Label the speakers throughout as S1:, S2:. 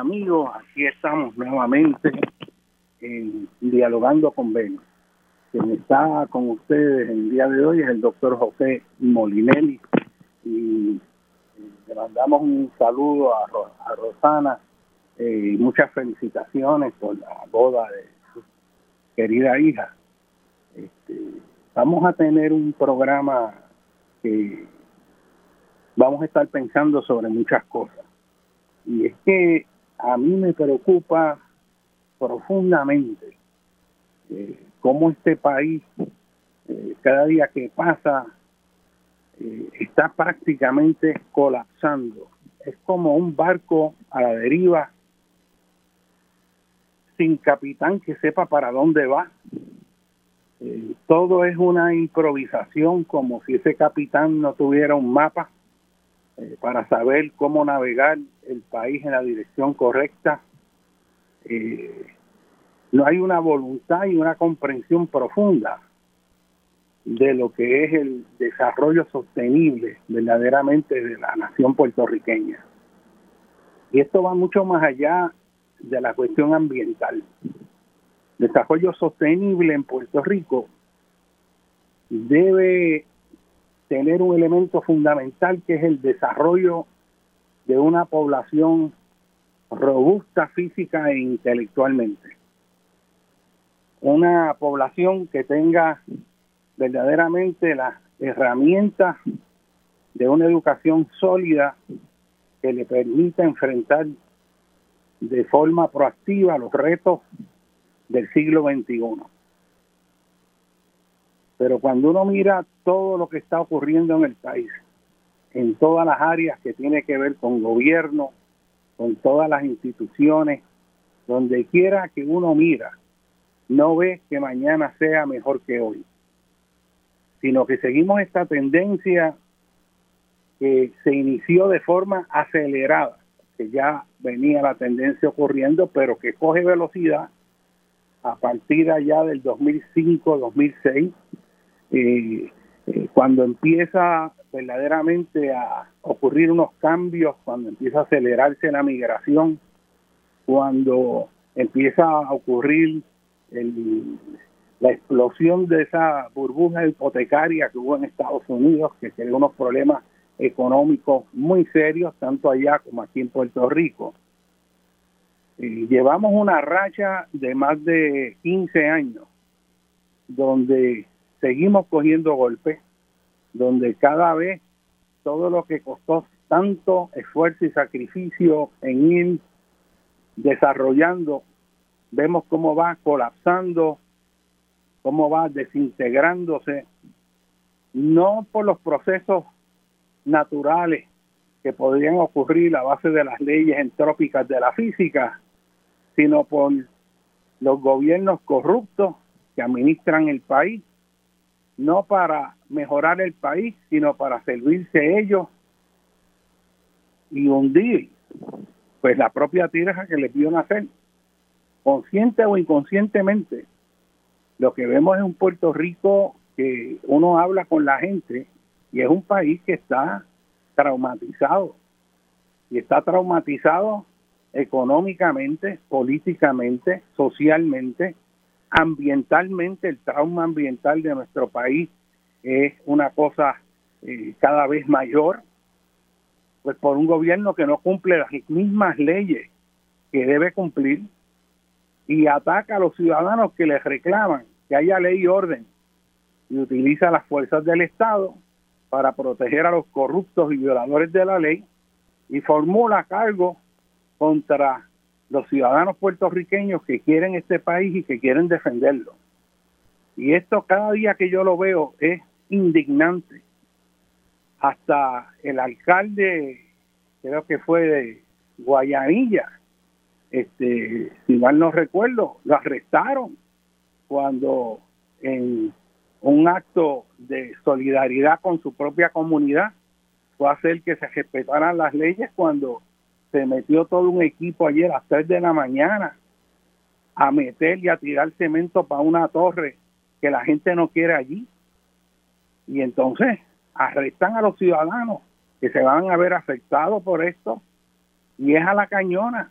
S1: amigos, aquí estamos nuevamente dialogando con Ben. Quien está con ustedes el día de hoy es el doctor José Molinelli y eh, le mandamos un saludo a, Rosana eh, y muchas felicitaciones por la boda de su querida hija. Este, vamos a tener un programa que vamos a estar pensando sobre muchas cosas. Y es que a mí me preocupa profundamente eh, cómo este país, eh, cada día que pasa, eh, está prácticamente colapsando. Es como un barco a la deriva sin capitán que sepa para dónde va. todo es una improvisación como si ese capitán no tuviera un mapa para saber cómo navegar el país en la dirección correcta. Eh, no hay una voluntad y una comprensión profunda de lo que es el desarrollo sostenible verdaderamente de la nación puertorriqueña. Y esto va mucho más allá de la cuestión ambiental. Desarrollo sostenible en Puerto Rico debe tener un elemento fundamental que es el desarrollo de una población robusta física e intelectualmente. Una población que tenga verdaderamente las herramientas de una educación sólida que le permita enfrentar de forma proactiva los retos del siglo XXI. Pero cuando uno mira todo lo que está ocurriendo en el país, en todas las áreas que tiene que ver con gobierno, con todas las instituciones, donde quiera que uno mira, no ve que mañana sea mejor que hoy, sino que seguimos esta tendencia que se inició de forma acelerada, que ya venía la tendencia ocurriendo, pero que coge velocidad a partir allá del 2005-2006 eh, eh, cuando empieza verdaderamente a ocurrir unos cambios, cuando empieza a acelerarse la migración, cuando empieza a ocurrir la explosión de esa burbuja hipotecaria que hubo en Estados Unidos, que creó unos problemas económicos muy serios, tanto allá como aquí en Puerto Rico. eh, llevamos una racha de más de 15 años donde seguimos cogiendo golpes, donde cada vez todo lo que costó tanto esfuerzo y sacrificio en ir desarrollando, vemos cómo va colapsando, cómo va desintegrándose, no por los procesos naturales que podrían ocurrir a base de las leyes entrópicas de la física, sino por los gobiernos corruptos que administran el país, no para mejorar el país, sino para servirse ellos y hundir pues la propia tierra que les vio nacer, consciente o inconscientemente. Lo que vemos es un Puerto Rico que uno habla con la gente y es un país que está traumatizado. Y está traumatizado económicamente, políticamente, socialmente, ambientalmente. El trauma ambiental de nuestro país es una cosa eh, cada vez mayor, pues por un gobierno que no cumple las mismas leyes que debe cumplir y ataca a los ciudadanos que le reclaman que haya ley y orden y utiliza las fuerzas del Estado para proteger a los corruptos y violadores de la ley y formula cargos contra los ciudadanos puertorriqueños que quieren este país y que quieren defenderlo. Y esto cada día que yo lo veo es indignante. Hasta el alcalde, creo que fue de Guayanilla, este, si mal no recuerdo, lo arrestaron cuando en un acto de solidaridad con su propia comunidad fue hacer que se respetaran las leyes cuando se metió todo un equipo ayer a las 3 de la mañana a meter y a tirar cemento para una torre que la gente no quiere allí. Y entonces arrestan a los ciudadanos que se van a ver afectados por esto y es a la cañona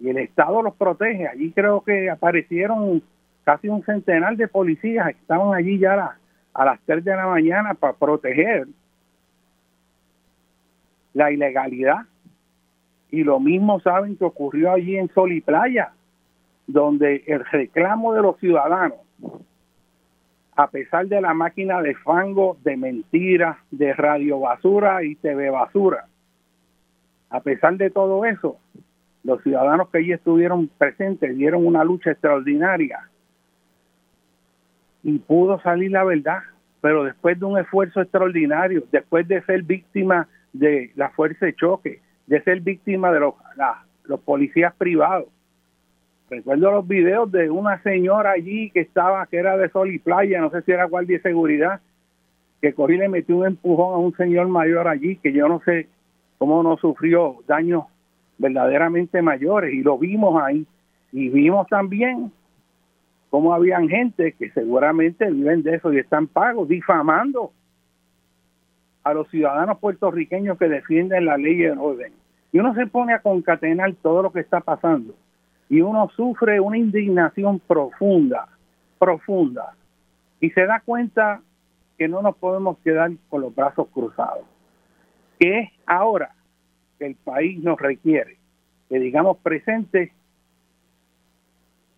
S1: y el Estado los protege. Allí creo que aparecieron casi un centenar de policías que estaban allí ya a, las 3 de la mañana para proteger la ilegalidad. Y lo mismo saben que ocurrió allí en Sol y Playa, donde el reclamo de los ciudadanos, a pesar de la máquina de fango, de mentiras, de radio basura y TV basura, a pesar de todo eso, los ciudadanos que allí estuvieron presentes dieron una lucha extraordinaria. Y pudo salir la verdad, pero después de un esfuerzo extraordinario, después de ser víctima de la fuerza de choque, de ser víctima de los, los policías privados. Recuerdo los videos de una señora allí que estaba, que era de sol y playa, no sé si era guardia de seguridad, que corrí y le metió un empujón a un señor mayor allí, que yo no sé cómo no sufrió daños verdaderamente mayores, y lo vimos ahí. Y vimos también cómo habían gente que seguramente viven de eso y están pagos, difamando a los ciudadanos puertorriqueños que defienden la ley y el orden. Y uno se pone a concatenar todo lo que está pasando y uno sufre una indignación profunda, profunda, y se da cuenta que no nos podemos quedar con los brazos cruzados, que es ahora que el país nos requiere que digamos presentes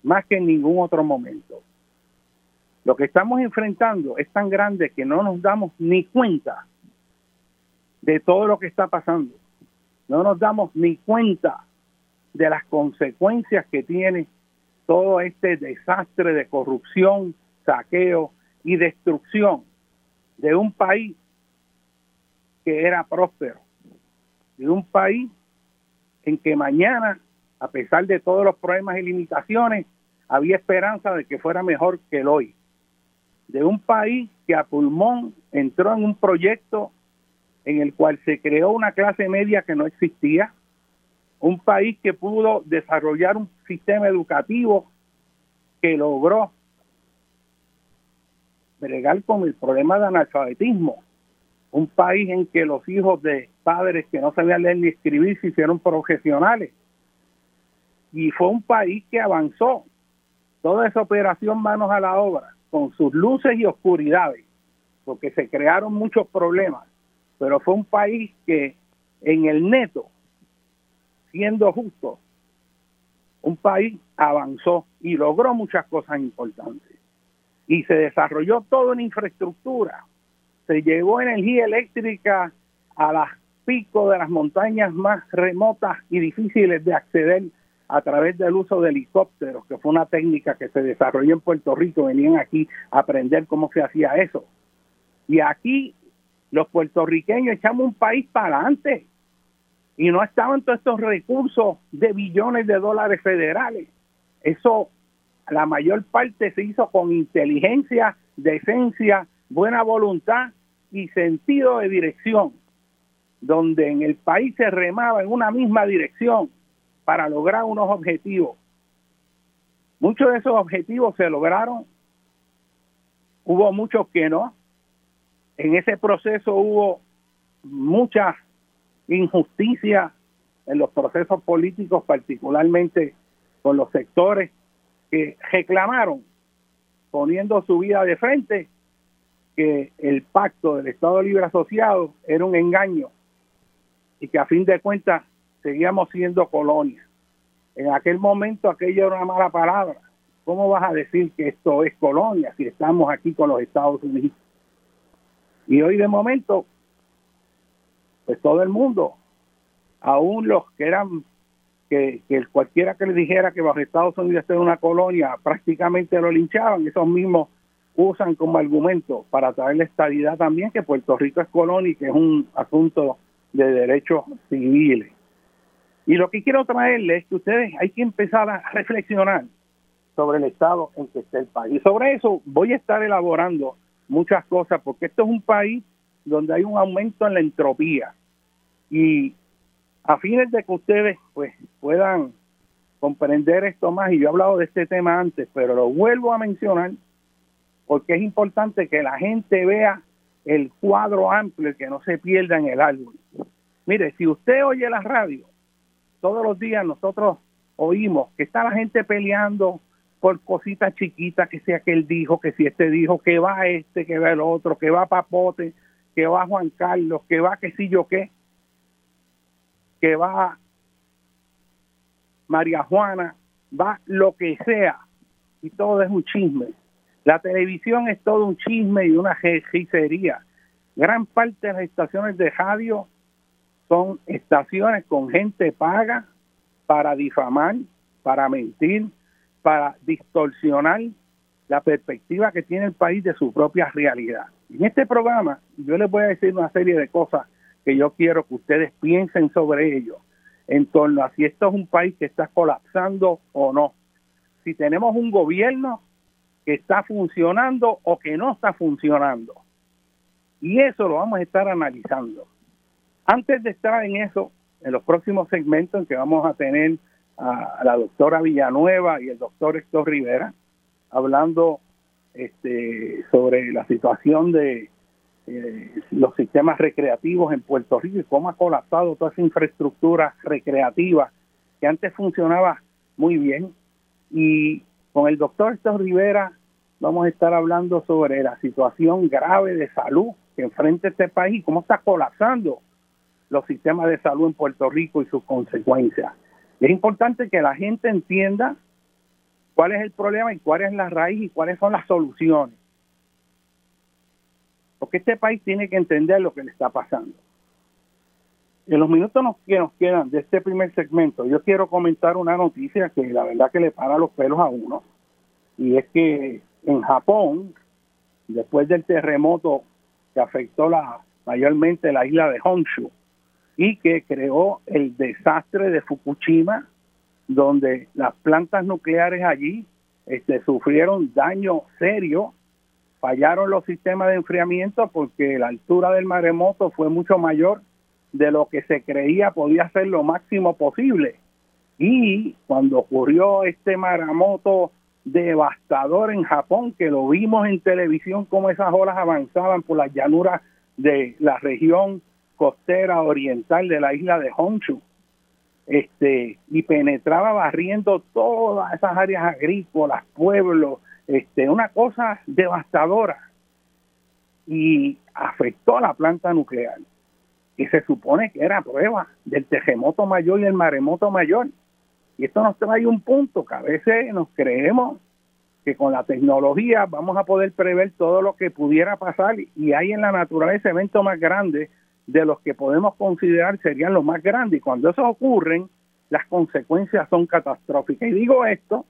S1: más que en ningún otro momento. Lo que estamos enfrentando es tan grande que no nos damos ni cuenta de todo lo que está pasando. No nos damos ni cuenta de las consecuencias que tiene todo este desastre de corrupción, saqueo y destrucción de un país que era próspero, de un país en que mañana a pesar de todos los problemas y limitaciones, había esperanza de que fuera mejor que el hoy. De un país que a pulmón entró en un proyecto en el cual se creó una clase media que no existía, un país que pudo desarrollar un sistema educativo que logró bregar con el problema de analfabetismo, un país en que los hijos de padres que no sabían leer ni escribir se hicieron profesionales, y fue un país que avanzó. Toda esa operación manos a la obra, con sus luces y oscuridades, porque se crearon muchos problemas, pero fue un país que en el neto, siendo justo, un país avanzó y logró muchas cosas importantes. Y se desarrolló todo en infraestructura. Se llevó energía eléctrica a las picos de las montañas más remotas y difíciles de acceder a través del uso de helicópteros, que fue una técnica que se desarrolló en Puerto Rico, venían aquí a aprender cómo se hacía eso. Y aquí los puertorriqueños echamos un país para adelante y no estaban todos estos recursos de billones de dólares federales. Eso, la mayor parte se hizo con inteligencia, decencia, buena voluntad y sentido de dirección, donde en el país se remaba en una misma dirección para lograr unos objetivos. Muchos de esos objetivos se lograron, hubo muchos que no. En ese proceso hubo muchas injusticia en los procesos políticos, particularmente con los sectores que reclamaron, poniendo su vida de frente, que el pacto del Estado Libre Asociado era un engaño y que a fin de cuentas seguíamos siendo colonia. En aquel momento aquello era una mala palabra. ¿Cómo vas a decir que esto es colonia si estamos aquí con los Estados Unidos? Y hoy de momento pues todo el mundo, aún los que eran, que, cualquiera que le dijera que bajo Estados Unidos era una colonia, prácticamente lo linchaban, esos mismos usan como argumento para traer la estabilidad también que Puerto Rico es colonia y que es un asunto de derechos civiles. Y lo que quiero traerle es que ustedes hay que empezar a reflexionar sobre el estado en que está el país. Y sobre eso voy a estar elaborando muchas cosas, porque esto es un país donde hay un aumento en la entropía. Y a fines de que ustedes pues puedan comprender esto más, y yo he hablado de este tema antes, pero lo vuelvo a mencionar porque es importante que la gente vea el cuadro amplio y que no se pierda en el árbol. Mire, si usted oye la radio, todos los días nosotros oímos que está la gente peleando por cositas chiquitas, que sea que él dijo, que si este dijo, que va este, que va el otro, que va Papote, que va Juan Carlos, que va que si yo qué que va María Juana, va lo que sea, y todo es un chisme. La televisión es todo un chisme y una hechicería. Gran parte de las estaciones de radio son estaciones con gente paga para difamar, para mentir, para distorsionar la perspectiva que tiene el país de su propia realidad. En este programa yo les voy a decir una serie de cosas que yo quiero que ustedes piensen sobre ello, en torno a si esto es un país que está colapsando o no. Si tenemos un gobierno que está funcionando o que no está funcionando. Y eso lo vamos a estar analizando. Antes de estar en eso, en los próximos segmentos en que vamos a tener a, la doctora Villanueva y el doctor Héctor Rivera hablando este, sobre la situación de eh, los sistemas recreativos en Puerto Rico y cómo ha colapsado toda esa infraestructura recreativa que antes funcionaba muy bien. Y con el doctor Héctor Rivera vamos a estar hablando sobre la situación grave de salud que enfrenta este país cómo está colapsando los sistemas de salud en Puerto Rico y sus consecuencias. Es importante que la gente entienda cuál es el problema y cuál es la raíz y cuáles son las soluciones porque este país tiene que entender lo que le está pasando. En los minutos que nos quedan de este primer segmento, yo quiero comentar una noticia que la verdad que le para los pelos a uno, y es que en Japón, después del terremoto que afectó la, mayormente la isla de Honshu y que creó el desastre de Fukushima, donde las plantas nucleares allí este, sufrieron daño serio fallaron los sistemas de enfriamiento porque la altura del maremoto fue mucho mayor de lo que se creía podía ser lo máximo posible. Y cuando ocurrió este maremoto devastador en Japón, que lo vimos en televisión como esas olas avanzaban por las llanuras de la región costera oriental de la isla de Honshu, este, y penetraba barriendo todas esas áreas agrícolas, pueblos, este, una cosa devastadora y afectó a la planta nuclear y se supone que era prueba del terremoto mayor y el maremoto mayor. Y esto nos trae un punto que a veces nos creemos que con la tecnología vamos a poder prever todo lo que pudiera pasar y hay en la naturaleza eventos más grandes de los que podemos considerar serían los más grandes. Y cuando eso ocurren, las consecuencias son catastróficas. Y digo esto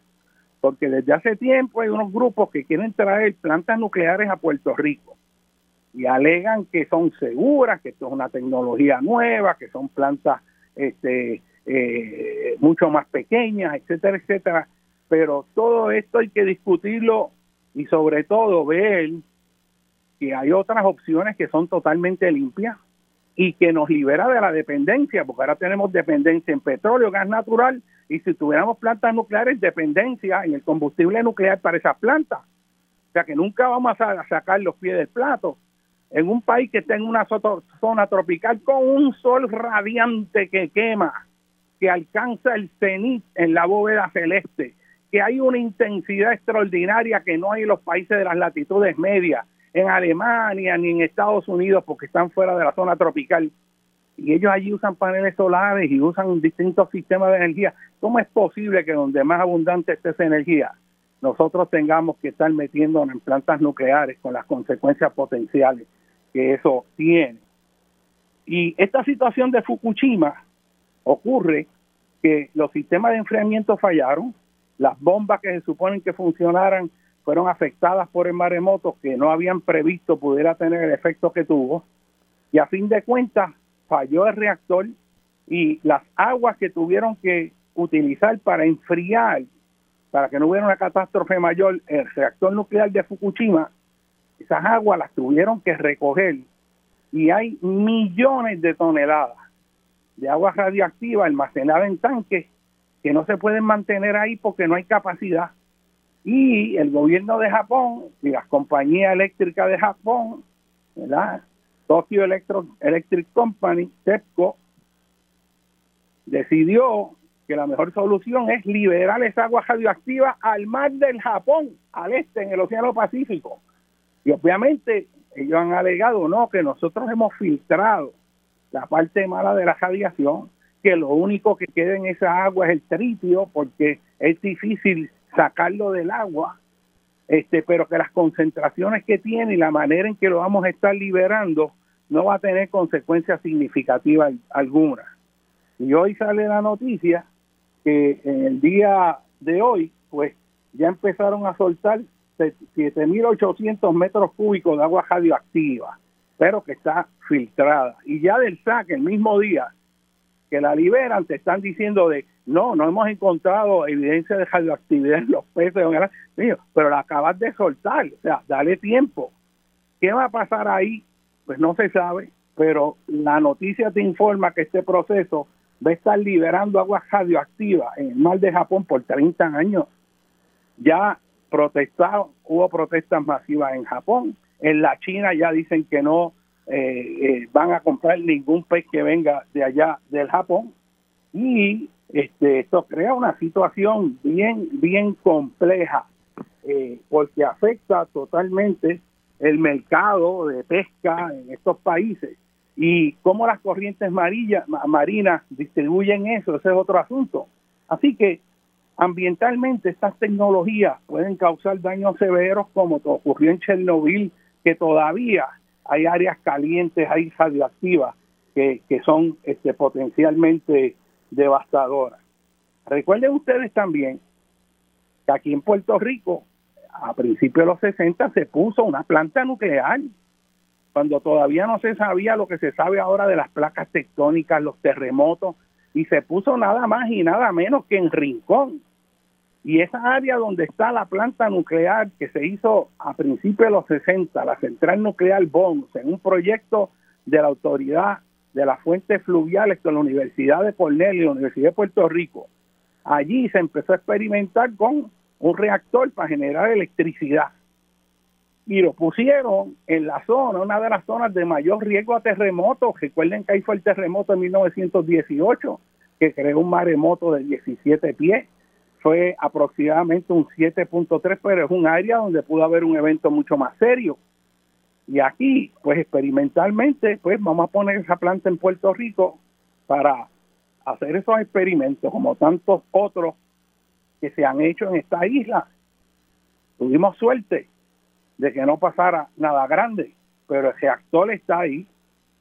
S1: porque desde hace tiempo hay unos grupos que quieren traer plantas nucleares a Puerto Rico y alegan que son seguras, que esto es una tecnología nueva, que son plantas este, eh, mucho más pequeñas, etcétera, etcétera. Pero todo esto hay que discutirlo y sobre todo ver que hay otras opciones que son totalmente limpias y que nos libera de la dependencia, porque ahora tenemos dependencia en petróleo, gas natural, y si tuviéramos plantas nucleares, dependencia en el combustible nuclear para esas plantas. O sea que nunca vamos a sacar los pies del plato. En un país que está en una zona tropical con un sol radiante que quema, que alcanza el cenit en la bóveda celeste, que hay una intensidad extraordinaria que no hay en los países de las latitudes medias, en Alemania ni en Estados Unidos porque están fuera de la zona tropical. Y ellos allí usan paneles solares y usan distintos sistemas de energía. ¿Cómo es posible que donde más abundante esté esa energía, nosotros tengamos que estar metiéndonos en plantas nucleares con las consecuencias potenciales que eso tiene? Y esta situación de Fukushima ocurre que los sistemas de enfriamiento fallaron, las bombas que se suponen que funcionaran fueron afectadas por el maremoto que no habían previsto pudiera tener el efecto que tuvo. Y a fin de cuentas falló el reactor y las aguas que tuvieron que utilizar para enfriar, para que no hubiera una catástrofe mayor, el reactor nuclear de Fukushima, esas aguas las tuvieron que recoger. Y hay millones de toneladas de agua radioactiva almacenada en tanques que no se pueden mantener ahí porque no hay capacidad y el gobierno de Japón y las compañías eléctricas de Japón, ¿verdad? Tokyo Electric Company, TEPCO, decidió que la mejor solución es liberar esa agua radioactiva al mar del Japón, al este, en el Océano Pacífico. Y obviamente ellos han alegado, no, que nosotros hemos filtrado la parte mala de la radiación, que lo único que queda en esa agua es el tritio, porque es difícil sacarlo del agua, este, pero que las concentraciones que tiene y la manera en que lo vamos a estar liberando no va a tener consecuencias significativas alguna. Y hoy sale la noticia que en el día de hoy, pues ya empezaron a soltar 7.800 metros cúbicos de agua radioactiva, pero que está filtrada. Y ya del saque, el mismo día que la liberan, te están diciendo de no, no hemos encontrado evidencia de radioactividad en los peces, pero la acabas de soltar, o sea, dale tiempo. ¿Qué va a pasar ahí? Pues no se sabe, pero la noticia te informa que este proceso va a estar liberando agua radioactiva en el mar de Japón por 30 años. Ya protestado, hubo protestas masivas en Japón, en la China ya dicen que no eh, eh, van a comprar ningún pez que venga de allá del Japón y este, esto crea una situación bien, bien compleja eh, porque afecta totalmente el mercado de pesca en estos países y cómo las corrientes marinas distribuyen eso, ese es otro asunto. Así que ambientalmente estas tecnologías pueden causar daños severos como ocurrió en Chernobyl, que todavía hay áreas calientes, hay radioactivas que, que son este, potencialmente devastadora. Recuerden ustedes también que aquí en Puerto Rico, a principios de los 60, se puso una planta nuclear, cuando todavía no se sabía lo que se sabe ahora de las placas tectónicas, los terremotos, y se puso nada más y nada menos que en Rincón. Y esa área donde está la planta nuclear que se hizo a principios de los 60, la central nuclear Bons, en un proyecto de la autoridad de las fuentes fluviales con la Universidad de Cornell y la Universidad de Puerto Rico. Allí se empezó a experimentar con un reactor para generar electricidad. Y lo pusieron en la zona, una de las zonas de mayor riesgo a terremotos. Recuerden que ahí fue el terremoto en 1918, que creó un maremoto de 17 pies. Fue aproximadamente un 7.3, pero es un área donde pudo haber un evento mucho más serio. Y aquí, pues experimentalmente, pues vamos a poner esa planta en Puerto Rico para hacer esos experimentos como tantos otros que se han hecho en esta isla. Tuvimos suerte de que no pasara nada grande, pero el reactor está ahí.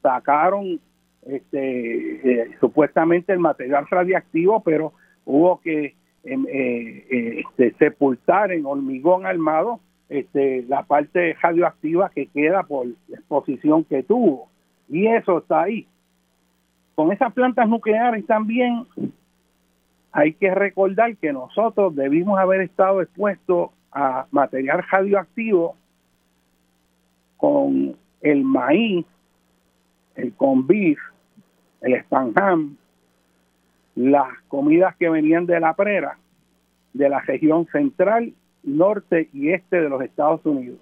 S1: Sacaron este, eh, supuestamente el material radiactivo, pero hubo que em, eh, eh, este, sepultar en hormigón armado este, la parte radioactiva que queda por la exposición que tuvo. Y eso está ahí. Con esas plantas nucleares también hay que recordar que nosotros debimos haber estado expuestos a material radioactivo con el maíz, el conbif, el spanham, las comidas que venían de la prera, de la región central, norte y este de los Estados Unidos.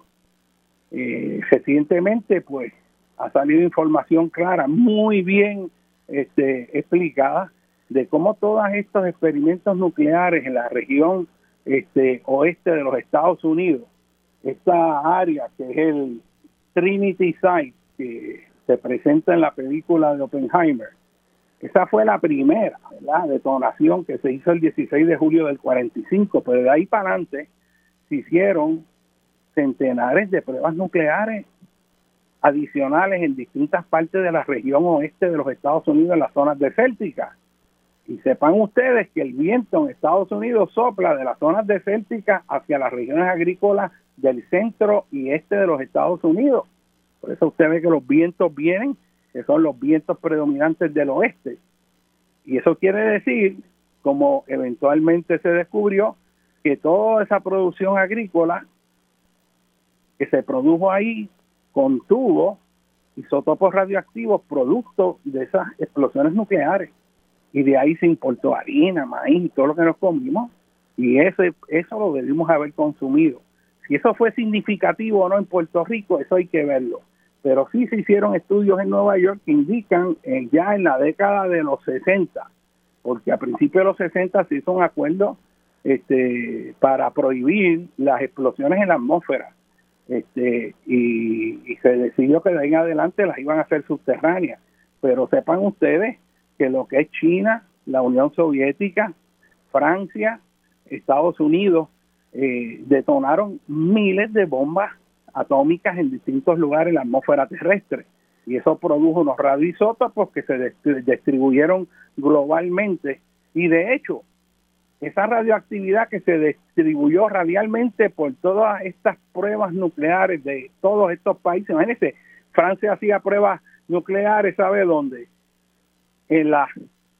S1: Eh, recientemente, pues, ha salido información clara, muy bien este, explicada, de cómo todos estos experimentos nucleares en la región este, oeste de los Estados Unidos, esta área que es el Trinity Site, que se presenta en la película de Oppenheimer, esa fue la primera detonación que se hizo el 16 de julio del 45, pero de ahí para adelante se hicieron centenares de pruebas nucleares adicionales en distintas partes de la región oeste de los Estados Unidos, en las zonas desérticas. Y sepan ustedes que el viento en Estados Unidos sopla de las zonas desérticas hacia las regiones agrícolas del centro y este de los Estados Unidos. Por eso usted ve que los vientos vienen, que son los vientos predominantes del oeste. Y eso quiere decir, como eventualmente se descubrió, que toda esa producción agrícola que se produjo ahí contuvo isótopos radioactivos producto de esas explosiones nucleares. Y de ahí se importó harina, maíz y todo lo que nos comimos. Y eso, eso lo debimos haber consumido. Si eso fue significativo o no en Puerto Rico, eso hay que verlo. Pero sí se hicieron estudios en Nueva York que indican eh, ya en la década de los 60, porque a principios de los 60 se hizo un acuerdo este, para prohibir las explosiones en la atmósfera este, y, se decidió que de ahí en adelante las iban a hacer subterráneas. Pero sepan ustedes que lo que es China, la Unión Soviética, Francia, Estados Unidos, eh, detonaron miles de bombas atómicas en distintos lugares en la atmósfera terrestre. Y eso produjo unos radioisótopos que se distribuyeron globalmente. Y de hecho, esa radioactividad que se distribuyó radialmente por todas estas pruebas nucleares de todos estos países. Imagínense, Francia hacía pruebas nucleares, ¿sabe dónde? En los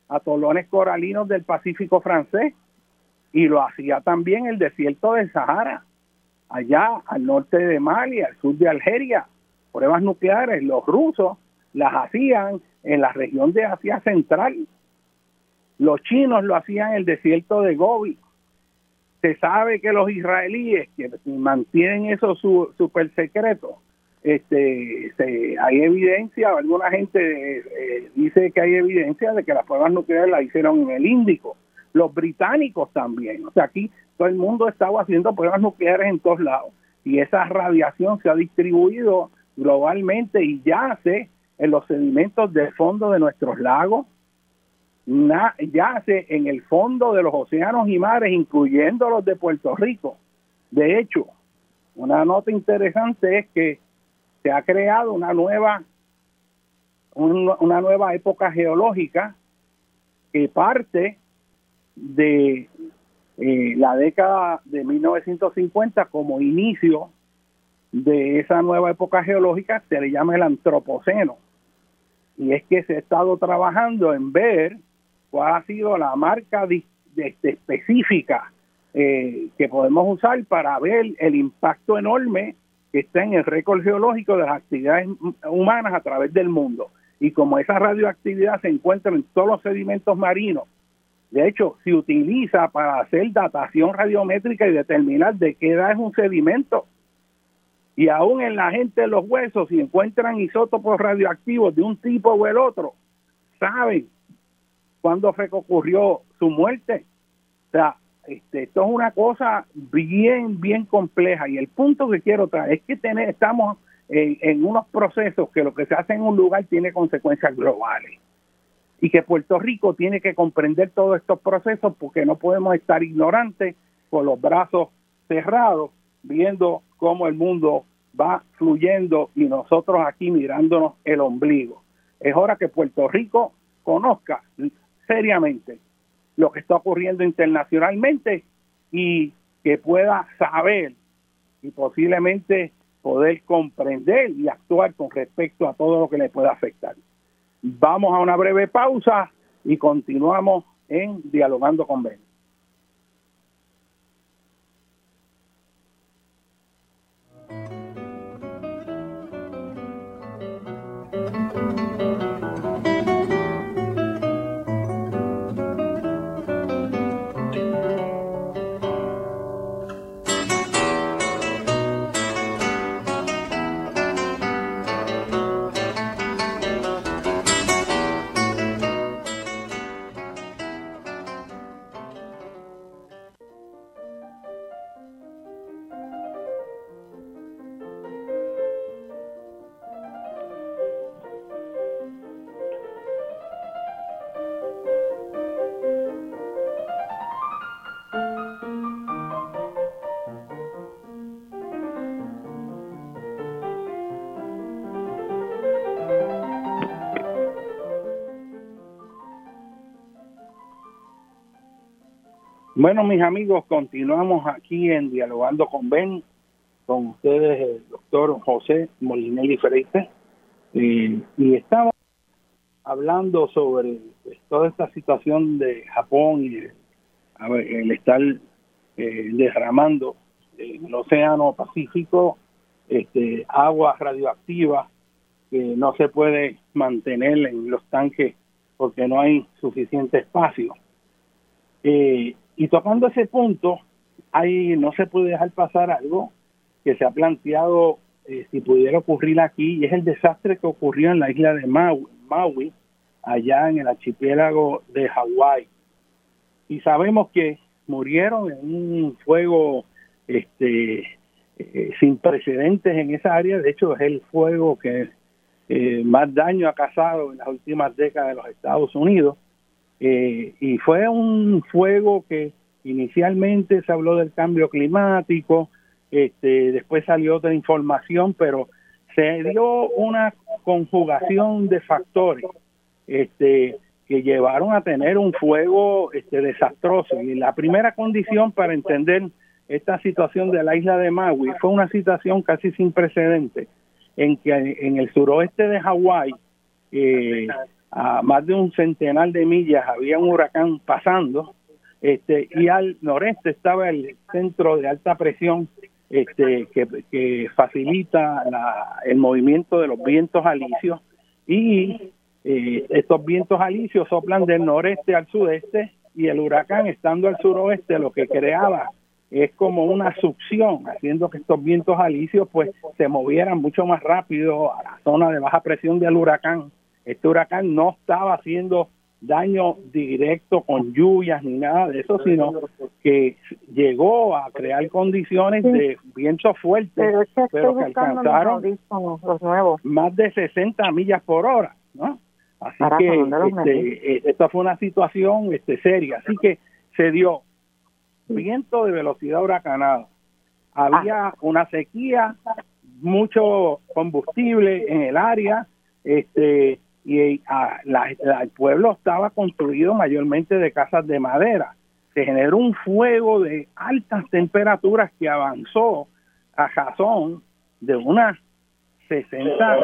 S1: atolones coralinos del Pacífico francés y lo hacía también el desierto del Sahara, allá al norte de Mali, al sur de Algeria. Pruebas nucleares, los rusos las hacían en la región de Asia Central los chinos lo hacían en el desierto de Gobi. Se sabe que los israelíes, que mantienen eso súper secreto, este, hay evidencia, alguna gente eh, dice que hay evidencia de que las pruebas nucleares las hicieron en el Índico. Los británicos también. O sea, aquí todo el mundo estaba haciendo pruebas nucleares en todos lados. Y esa radiación se ha distribuido globalmente y yace en los sedimentos del fondo de nuestros lagos, yace en el fondo de los océanos y mares, incluyendo los de Puerto Rico. De hecho, una nota interesante es que se ha creado una nueva una nueva época geológica que parte de eh, la década de 1950 como inicio de esa nueva época geológica se le llama el antropoceno y es que se ha estado trabajando en ver cuál ha sido la marca este, específica eh, que podemos usar para ver el impacto enorme que está en el récord geológico de las actividades humanas a través del mundo. Y como esa radioactividad se encuentra en todos los sedimentos marinos, de hecho, se utiliza para hacer datación radiométrica y determinar de qué edad es un sedimento. Y aún en la gente de los huesos, si encuentran isótopos radioactivos de un tipo o el otro, saben cuándo fue que ocurrió su muerte. O sea, este, esto es una cosa bien, bien compleja y el punto que quiero traer es que tener, estamos en, unos procesos que lo que se hace en un lugar tiene consecuencias globales. y que Puerto Rico tiene que comprender todos estos procesos porque no podemos estar ignorantes con los brazos cerrados viendo cómo el mundo va fluyendo y nosotros aquí mirándonos el ombligo. Es hora que Puerto Rico conozca seriamente lo que está ocurriendo internacionalmente y que pueda saber y posiblemente poder comprender y actuar con respecto a todo lo que le pueda afectar. Vamos a una breve pausa y continuamos en Dialogando con Ben. Bueno, mis amigos, continuamos aquí en Dialogando con Ben, con ustedes el doctor José Molinelli Freite, eh, y estamos hablando sobre pues, toda esta situación de Japón y el estar eh, derramando en el Océano Pacífico este, agua radioactiva que no se puede mantener en los tanques porque no hay suficiente espacio. Eh, y tocando ese punto, ahí no se puede dejar pasar algo que se ha planteado eh, si pudiera ocurrir aquí, y es el desastre que ocurrió en la isla de Maui, Maui allá en el archipiélago de Hawái. Y sabemos que murieron en un fuego este, eh, sin precedentes en esa área, de hecho es el fuego que eh, más daño ha causado en las últimas décadas de los Estados Unidos eh, y fue un fuego que inicialmente se habló del cambio climático, este, después salió otra información, pero se dio una conjugación de factores este, que llevaron a tener un fuego este, desastroso. Y la primera condición para entender esta situación de la isla de Maui fue una situación casi sin precedentes, en que en el suroeste de Hawái eh, a más de un centenar de millas había un huracán pasando este y al noreste estaba el centro de alta presión este que, facilita el movimiento de los vientos alisios y eh, estos vientos alisios soplan del noreste al sudeste y el huracán estando al suroeste lo que creaba es como una succión haciendo que estos vientos alisios pues se movieran mucho más rápido a la zona de baja presión del huracán este huracán no estaba haciendo daño directo con lluvias ni nada de eso, sino que llegó a crear condiciones de viento fuerte, pero, que alcanzaron más de 60 millas por hora, ¿no? Así que este, eh, esta fue una situación este, seria. Así que se dio viento de velocidad huracanada. Había ah. una sequía, mucho combustible en el área, este y ah, el pueblo estaba construido mayormente de casas de madera. Se generó un fuego de altas temperaturas que avanzó a razón de unas 60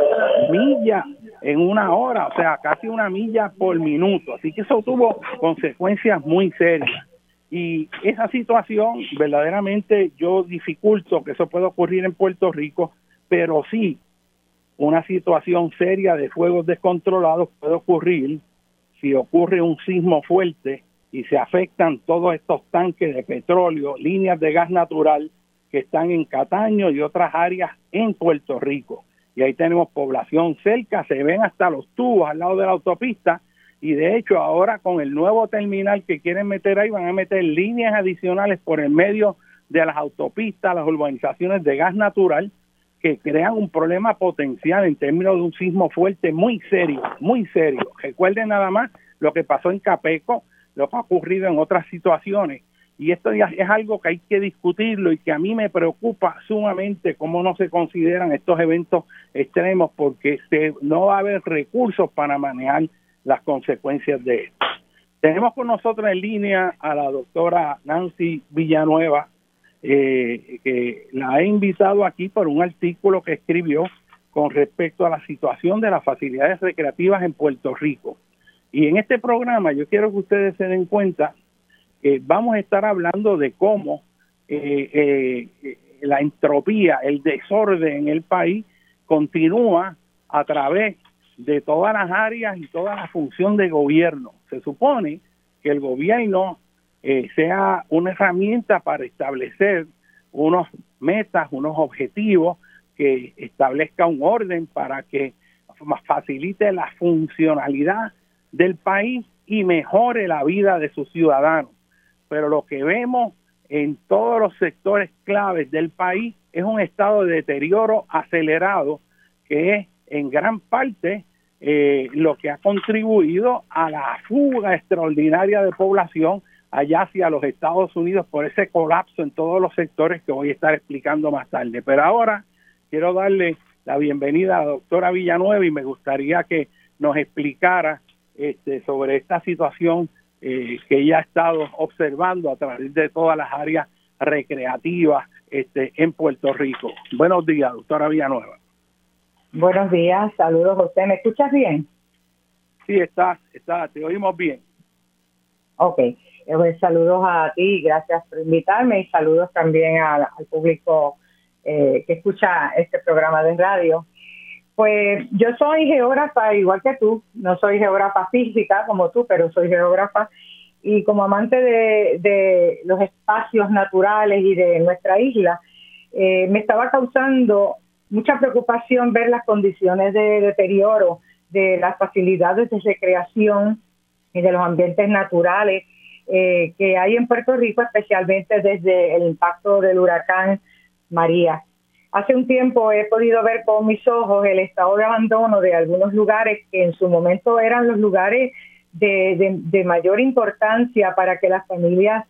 S1: millas en una hora, o sea, casi una milla por minuto. Así que eso tuvo consecuencias muy serias. Y esa situación, verdaderamente, yo dificulto que eso pueda ocurrir en Puerto Rico, pero sí una situación seria de fuegos descontrolados puede ocurrir si ocurre un sismo fuerte y se afectan todos estos tanques de petróleo, líneas de gas natural que están en Cataño y otras áreas en Puerto Rico. Y ahí tenemos población cerca, se ven hasta los tubos al lado de la autopista y de hecho ahora con el nuevo terminal que quieren meter ahí van a meter líneas adicionales por el medio de las autopistas, las urbanizaciones de gas natural que crean un problema potencial en términos de un sismo fuerte muy serio, muy serio. Recuerden nada más lo que pasó en Capeco, lo que ha ocurrido en otras situaciones. Y esto ya es algo que hay que discutirlo y que a mí me preocupa sumamente cómo no se consideran estos eventos extremos porque se, no va a haber recursos para manejar las consecuencias de esto. Tenemos con nosotros en línea a la doctora Nancy Villanueva, eh, que la he invitado aquí por un artículo que escribió con respecto a la situación de las facilidades recreativas en Puerto Rico. Y en este programa yo quiero que ustedes se den cuenta que vamos a estar hablando de cómo eh, eh, la entropía, el desorden en el país continúa a través de todas las áreas y toda la función de gobierno. Se supone que el gobierno eh, sea una herramienta para establecer unos metas, unos objetivos, que establezca un orden para que facilite la funcionalidad del país y mejore la vida de sus ciudadanos. Pero lo que vemos en todos los sectores claves del país es un estado de deterioro acelerado que es en gran parte eh, lo que ha contribuido a la fuga extraordinaria de población allá hacia los Estados Unidos por ese colapso en todos los sectores que voy a estar explicando más tarde. Pero ahora quiero darle la bienvenida a la doctora Villanueva y me gustaría que nos explicara este, sobre esta situación eh, que ella ha estado observando a través de todas las áreas recreativas este, en Puerto Rico. Buenos días, doctora Villanueva.
S2: Buenos días, saludos José. ¿Me escuchas bien?
S1: Sí, está, está, te oímos bien.
S2: Ok, eh, pues, saludos a ti, gracias por invitarme y saludos también al público eh, que escucha este programa de radio. Pues yo soy geógrafa igual que tú, no soy geógrafa física como tú, pero soy geógrafa y como amante de, los espacios naturales y de nuestra isla, eh, me estaba causando mucha preocupación ver las condiciones de deterioro de las facilidades de recreación y de los ambientes naturales eh, que hay en Puerto Rico, especialmente desde el impacto del huracán María. Hace un tiempo he podido ver con mis ojos el estado de abandono de algunos lugares que en su momento eran los lugares de, mayor importancia para que las familias,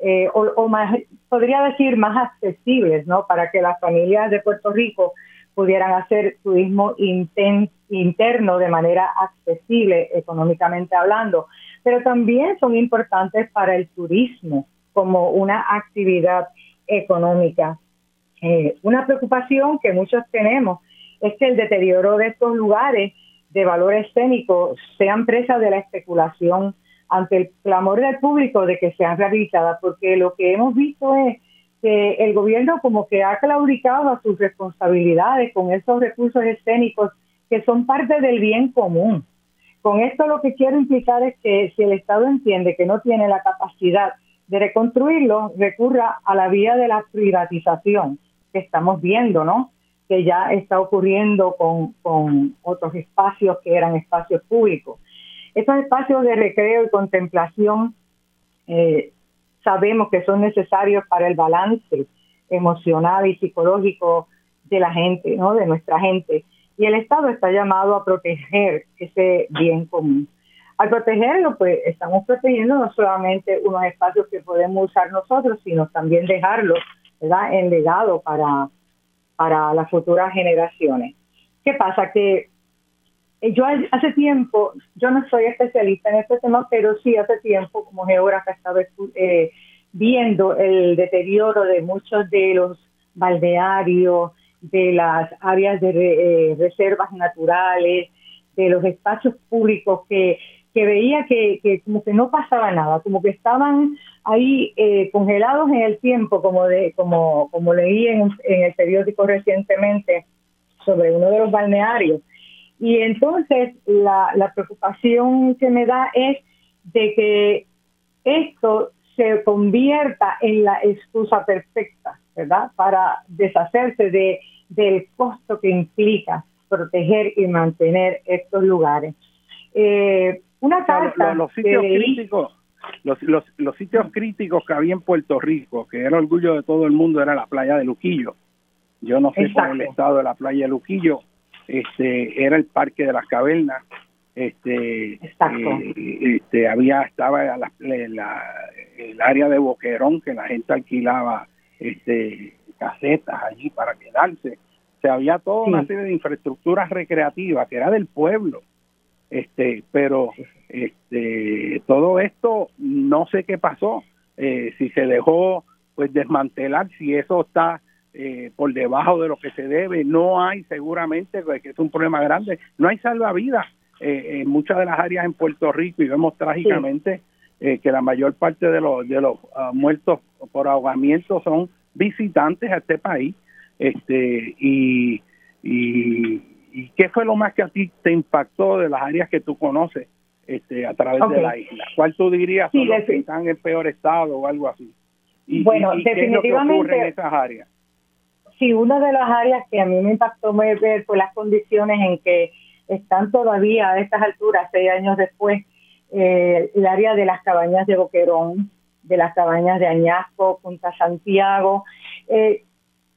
S2: eh, o, más, podría decir más accesibles, ¿no? Para que las familias de Puerto Rico pudieran hacer turismo interno de manera accesible económicamente hablando, pero también son importantes para el turismo como una actividad económica. Eh, una preocupación que muchos tenemos es que el deterioro de estos lugares de valor escénico sean presa de la especulación ante el clamor del público de que sean realizadas, porque lo que hemos visto es que el gobierno como que ha claudicado a sus responsabilidades con esos recursos escénicos que son parte del bien común. Con esto lo que quiero implicar es que si el Estado entiende que no tiene la capacidad de reconstruirlo, recurra a la vía de la privatización que estamos viendo, ¿no? Que ya está ocurriendo con, con otros espacios que eran espacios públicos. Estos espacios de recreo y contemplación eh, sabemos que son necesarios para el balance emocional y psicológico de la gente, ¿no? De nuestra gente. Y el Estado está llamado a proteger ese bien común. Al protegerlo, pues estamos protegiendo no solamente unos espacios que podemos usar nosotros, sino también dejarlos ¿verdad? en legado para, para las futuras generaciones. ¿Qué pasa? Que yo hace tiempo, yo no soy especialista en este tema, pero sí hace tiempo como geógrafa estaba eh, viendo el deterioro de muchos de los balnearios, de las áreas de eh, reservas naturales, de los espacios públicos que que veía que, que, como que no pasaba nada, como que estaban ahí eh, congelados en el tiempo, como de como como leí en, el periódico recientemente sobre uno de los balnearios. Y entonces la, la preocupación que me da es de que esto se convierta en la excusa perfecta, ¿verdad? Para deshacerse de, del costo que implica proteger y mantener estos lugares. Eh, una carta.
S1: Los, sitios críticos, los, los, los, sitios críticos que había en Puerto Rico, que era orgullo de todo el mundo, era la playa de Luquillo. Yo no sé cuál es el estado de la playa de Luquillo. Este, era el Parque de las Cavernas, este, eh, este había estaba la, el área de Boquerón que la gente alquilaba este casetas allí para quedarse. O sea, había toda una serie de infraestructuras recreativas que era del pueblo. Este, pero este todo esto no sé qué pasó, eh, si se dejó pues desmantelar, si eso está eh, por debajo de lo que se debe, no hay seguramente, pues, que es un problema grande, no hay salvavidas eh, en muchas de las áreas en Puerto Rico y vemos trágicamente que la mayor parte de los de los ah, muertos por ahogamiento son visitantes a este país. Este y, y, qué fue lo más que a ti te impactó de las áreas que tú conoces este a través de la isla cuál tú dirías son los que están en peor estado o algo así
S2: y, bueno definitivamente
S1: en esas áreas
S2: sí una de las áreas que a mí me impactó ver fue las condiciones en que están todavía a estas alturas seis años después eh, el área de las cabañas de Boquerón de las cabañas de Añasco, Punta Santiago. Eh,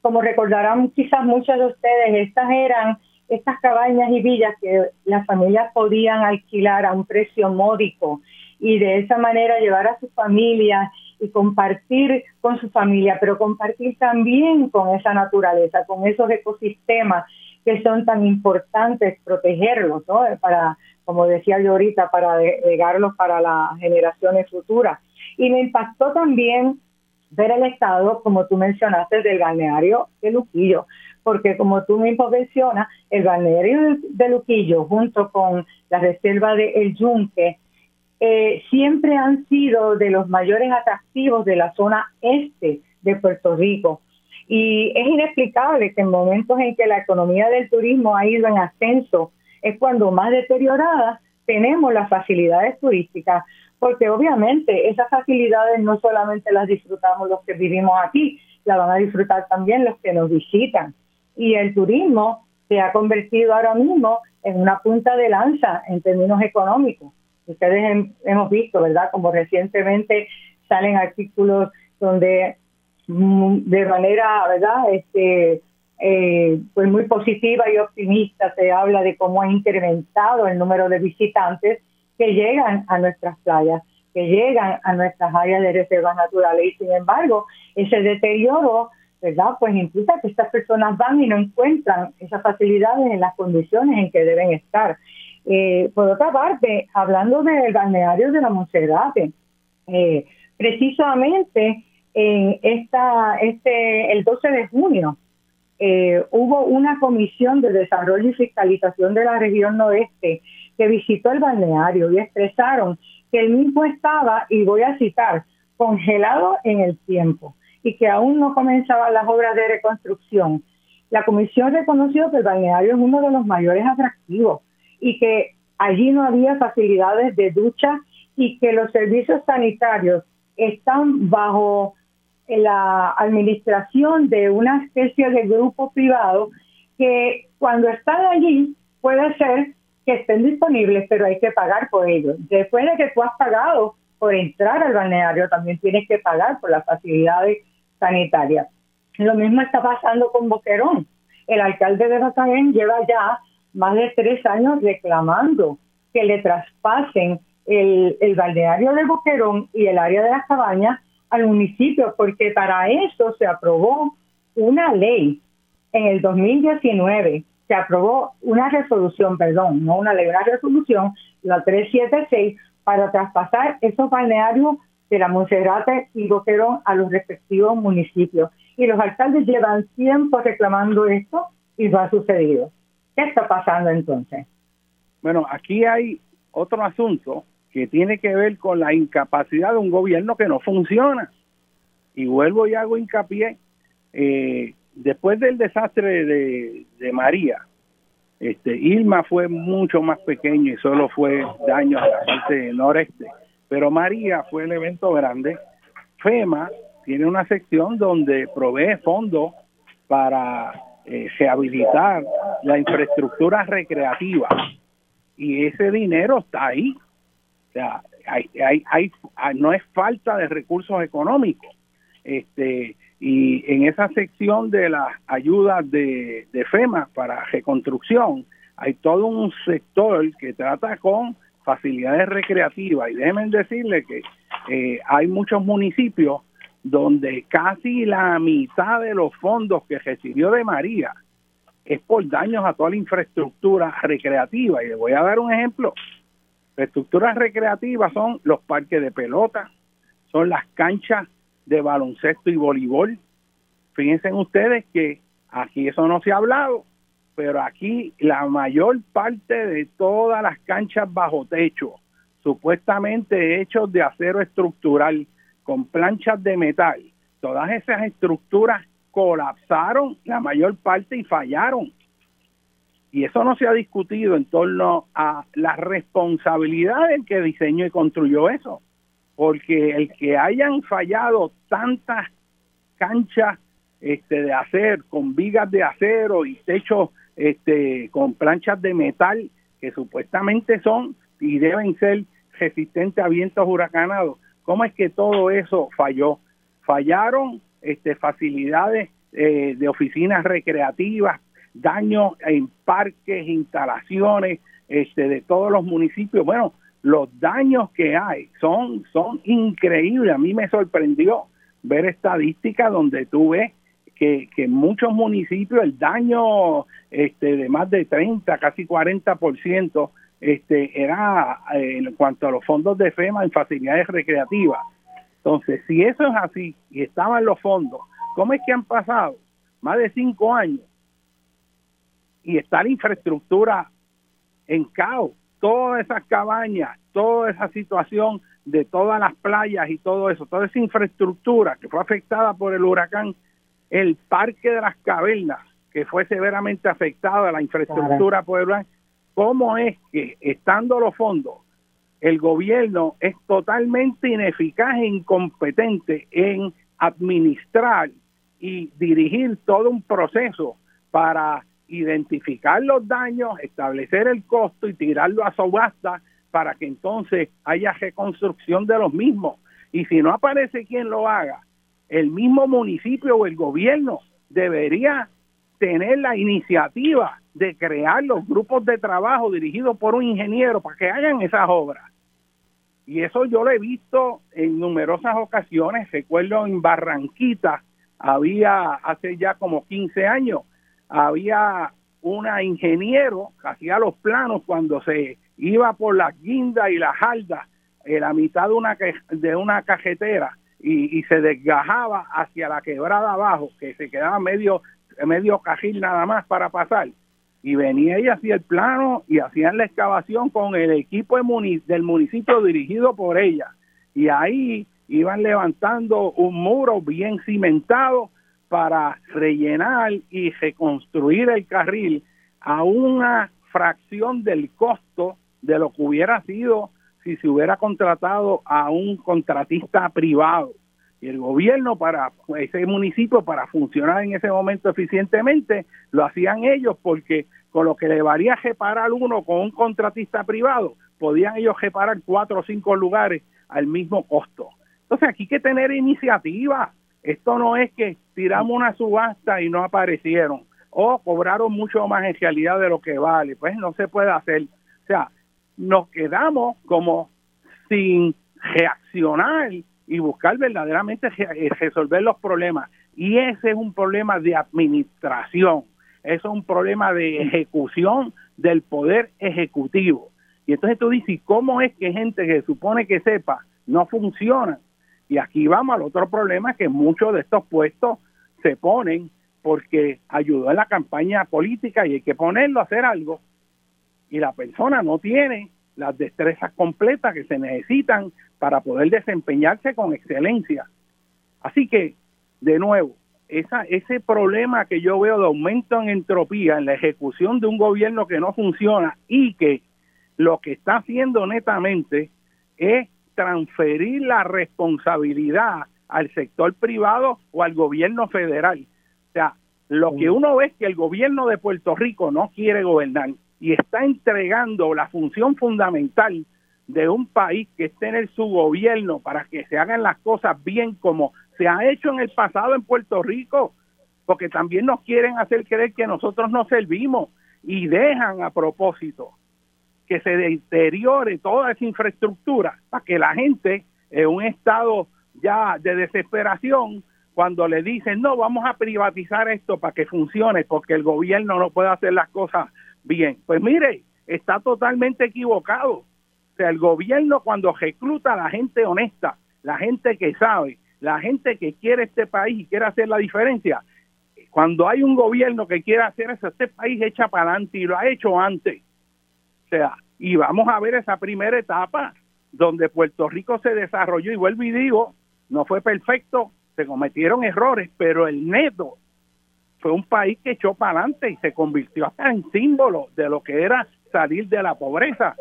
S2: como recordarán quizás muchos de ustedes, estas eran estas cabañas y villas que las familias podían alquilar a un precio módico y de esa manera llevar a sus familias y compartir con su familia, pero compartir también con esa naturaleza, con esos ecosistemas que son tan importantes protegerlos, ¿no? Para, como decía yo ahorita, para legarlos para las generaciones futuras. Y me impactó también ver el estado, como tú mencionaste, del balneario de Luquillo, porque como tú mismo mencionas, el balneario de Luquillo junto con la reserva de El Yunque eh, siempre han sido de los mayores atractivos de la zona este de Puerto Rico. Y es inexplicable que en momentos en que la economía del turismo ha ido en ascenso, es cuando más deteriorada tenemos las facilidades turísticas porque obviamente esas facilidades no solamente las disfrutamos los que vivimos aquí, las van a disfrutar también los que nos visitan. Y el turismo se ha convertido ahora mismo en una punta de lanza en términos económicos. Ustedes hemos visto, ¿verdad? Como recientemente salen artículos donde mm, de manera, ¿verdad? Este, eh, pues muy positiva y optimista se habla de cómo ha incrementado el número de visitantes que llegan a nuestras playas, que llegan a nuestras áreas de reservas naturales y sin embargo ese deterioro, ¿verdad? Pues implica que estas personas van y no encuentran esas facilidades en las condiciones en que deben estar. Eh, por otra parte, hablando del balneario de la Monserrate, eh, precisamente en esta, este, el 12 de junio, eh, hubo una comisión de desarrollo y fiscalización de la región noroeste que visitó el balneario y expresaron que el mismo estaba, y voy a citar, congelado en el tiempo y que aún no comenzaban las obras de reconstrucción. La comisión reconoció que el balneario es uno de los mayores atractivos y que allí no había facilidades de ducha y que los servicios sanitarios están bajo la administración de una especie de grupo privado que cuando están allí puede ser que estén disponibles, pero hay que pagar por ellos. Después de que tú has pagado por entrar al balneario, también tienes que pagar por las facilidades sanitarias. Lo mismo está pasando con Boquerón. El alcalde de Bacaén lleva ya más de tres años reclamando que le traspasen el, el balneario de Boquerón y el área de las cabañas al municipio, porque para eso se aprobó una ley en el 2019 se aprobó una resolución, perdón, no una ley, una resolución, la 376, para traspasar esos balnearios de la Monserrate y Boquerón a los respectivos municipios. Y los alcaldes llevan tiempo reclamando esto y no ha sucedido. ¿Qué está pasando entonces?
S1: Bueno, aquí hay otro asunto que tiene que ver con la incapacidad de un gobierno que no funciona. Y vuelvo y hago hincapié. Eh, después del desastre de, María, este, Irma fue mucho más pequeño y solo fue daño a la parte noreste, pero María fue el evento grande. FEMA tiene una sección donde provee fondos para eh, rehabilitar la infraestructura recreativa y ese dinero está ahí. O sea, hay, hay, hay, no es falta de recursos económicos. Este, y en esa sección de las ayudas de, FEMA para reconstrucción hay todo un sector que trata con facilidades recreativas y déjenme decirle que eh, hay muchos municipios donde casi la mitad de los fondos que recibió de María es por daños a toda la infraestructura recreativa. Y le voy a dar un ejemplo. Estructuras recreativas son los parques de pelota, son las canchas de baloncesto y voleibol. Fíjense ustedes que aquí eso no se ha hablado, pero aquí la mayor parte de todas las canchas bajo techo, supuestamente hechos de acero estructural, con planchas de metal, todas esas estructuras colapsaron la mayor parte y fallaron. Y eso no se ha discutido en torno a la responsabilidad del que diseñó y construyó eso. Porque el que hayan fallado tantas canchas este, de acero, con vigas de acero y techos este, con planchas de metal que supuestamente son y deben ser resistentes a vientos huracanados. ¿Cómo es que todo eso falló? Fallaron este, facilidades eh, de oficinas recreativas, daños en parques, instalaciones este, de todos los municipios. Bueno, los daños que hay son, son increíbles. A mí me sorprendió ver estadísticas donde tú ves que, que en muchos municipios el daño este, de más de 30, casi 40% este, era eh, en cuanto a los fondos de FEMA en facilidades recreativas. Entonces, si eso es así y estaban los fondos, ¿cómo es que han pasado más de cinco años y está la infraestructura en caos? Todas esas cabañas, toda esa situación de todas las playas y todo eso, toda esa infraestructura que fue afectada por el huracán, el parque de las cavernas, que fue severamente afectada, la infraestructura por el huracán, ¿cómo es que estando los fondos, el gobierno es totalmente ineficaz e incompetente en administrar y dirigir todo un proceso para identificar los daños, establecer el costo y tirarlo a subasta para que entonces haya reconstrucción de los mismos. Y si no aparece quien lo haga, el mismo municipio o el gobierno debería tener la iniciativa de crear los grupos de trabajo dirigidos por un ingeniero para que hagan esas obras. Y eso yo lo he visto en numerosas ocasiones. Recuerdo en Barranquita, había hace ya como 15 años, había una ingeniero que hacía los planos cuando se iba por la guinda y la jalda en la mitad de una, de una cajetera y, y se desgajaba hacia la quebrada abajo, que se quedaba medio medio cajil nada más para pasar. Y venía y hacía el plano y hacían la excavación con el equipo del municipio dirigido por ella. Y ahí iban levantando un muro bien cimentado para rellenar y reconstruir el carril a una fracción del costo de lo que hubiera sido si se hubiera contratado a un contratista privado y el gobierno para ese municipio para funcionar en ese momento eficientemente lo hacían ellos porque con lo que le valía reparar uno con un contratista privado podían ellos reparar cuatro o cinco lugares al mismo costo. Entonces aquí hay que tener iniciativa. Esto no es que tiramos una subasta y no aparecieron o cobraron mucho más en realidad de lo que vale. Pues no se puede hacer. O sea nos quedamos como sin reaccionar y buscar verdaderamente eh, resolver los problemas. Y ese es un problema de administración, eso es un problema de ejecución del poder ejecutivo. Y entonces tú dices, ¿cómo es que gente que supone que sepa no funciona? Y aquí vamos al otro problema, que muchos de estos puestos se ponen porque ayudó en la campaña política y hay que ponerlo a hacer algo. Y la persona no tiene las destrezas completas que se necesitan para poder desempeñarse con excelencia. Así que, de nuevo, esa, ese problema que yo veo de aumento en entropía en la ejecución de un gobierno que no funciona y que lo que está haciendo netamente es transferir la responsabilidad al sector privado o al gobierno federal. O sea, lo que uno ve es que el gobierno de Puerto Rico no quiere gobernar y está entregando la función fundamental de un país que es tener su gobierno para que se hagan las cosas bien como se ha hecho en el pasado en Puerto Rico, porque también nos quieren hacer creer que nosotros no servimos y dejan a propósito que se deteriore toda esa infraestructura para que la gente en un estado ya de desesperación cuando le dicen no vamos a privatizar esto para que funcione porque el gobierno no puede hacer las cosas bien pues mire está totalmente equivocado. O sea el gobierno cuando recluta a la gente honesta la gente que sabe la gente que quiere este país y quiere hacer la diferencia cuando hay un gobierno que quiere hacer eso este país echa para adelante y lo ha hecho antes. O sea, y vamos a ver esa primera etapa donde Puerto Rico se desarrolló y vuelvo y digo, no fue perfecto, se cometieron errores, pero el neto fue un país que echó para adelante y se convirtió hasta en símbolo de lo que era salir de la pobreza.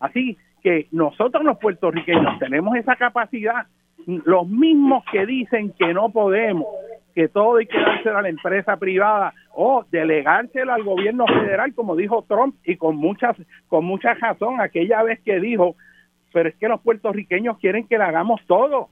S1: Así que nosotros los puertorriqueños tenemos esa capacidad, los mismos que dicen que no podemos, que todo hay que dárselo a la empresa privada o delegárselo al gobierno federal, como dijo Trump, y con muchas, con mucha razón, aquella vez que dijo, pero es que los puertorriqueños quieren que le hagamos todo.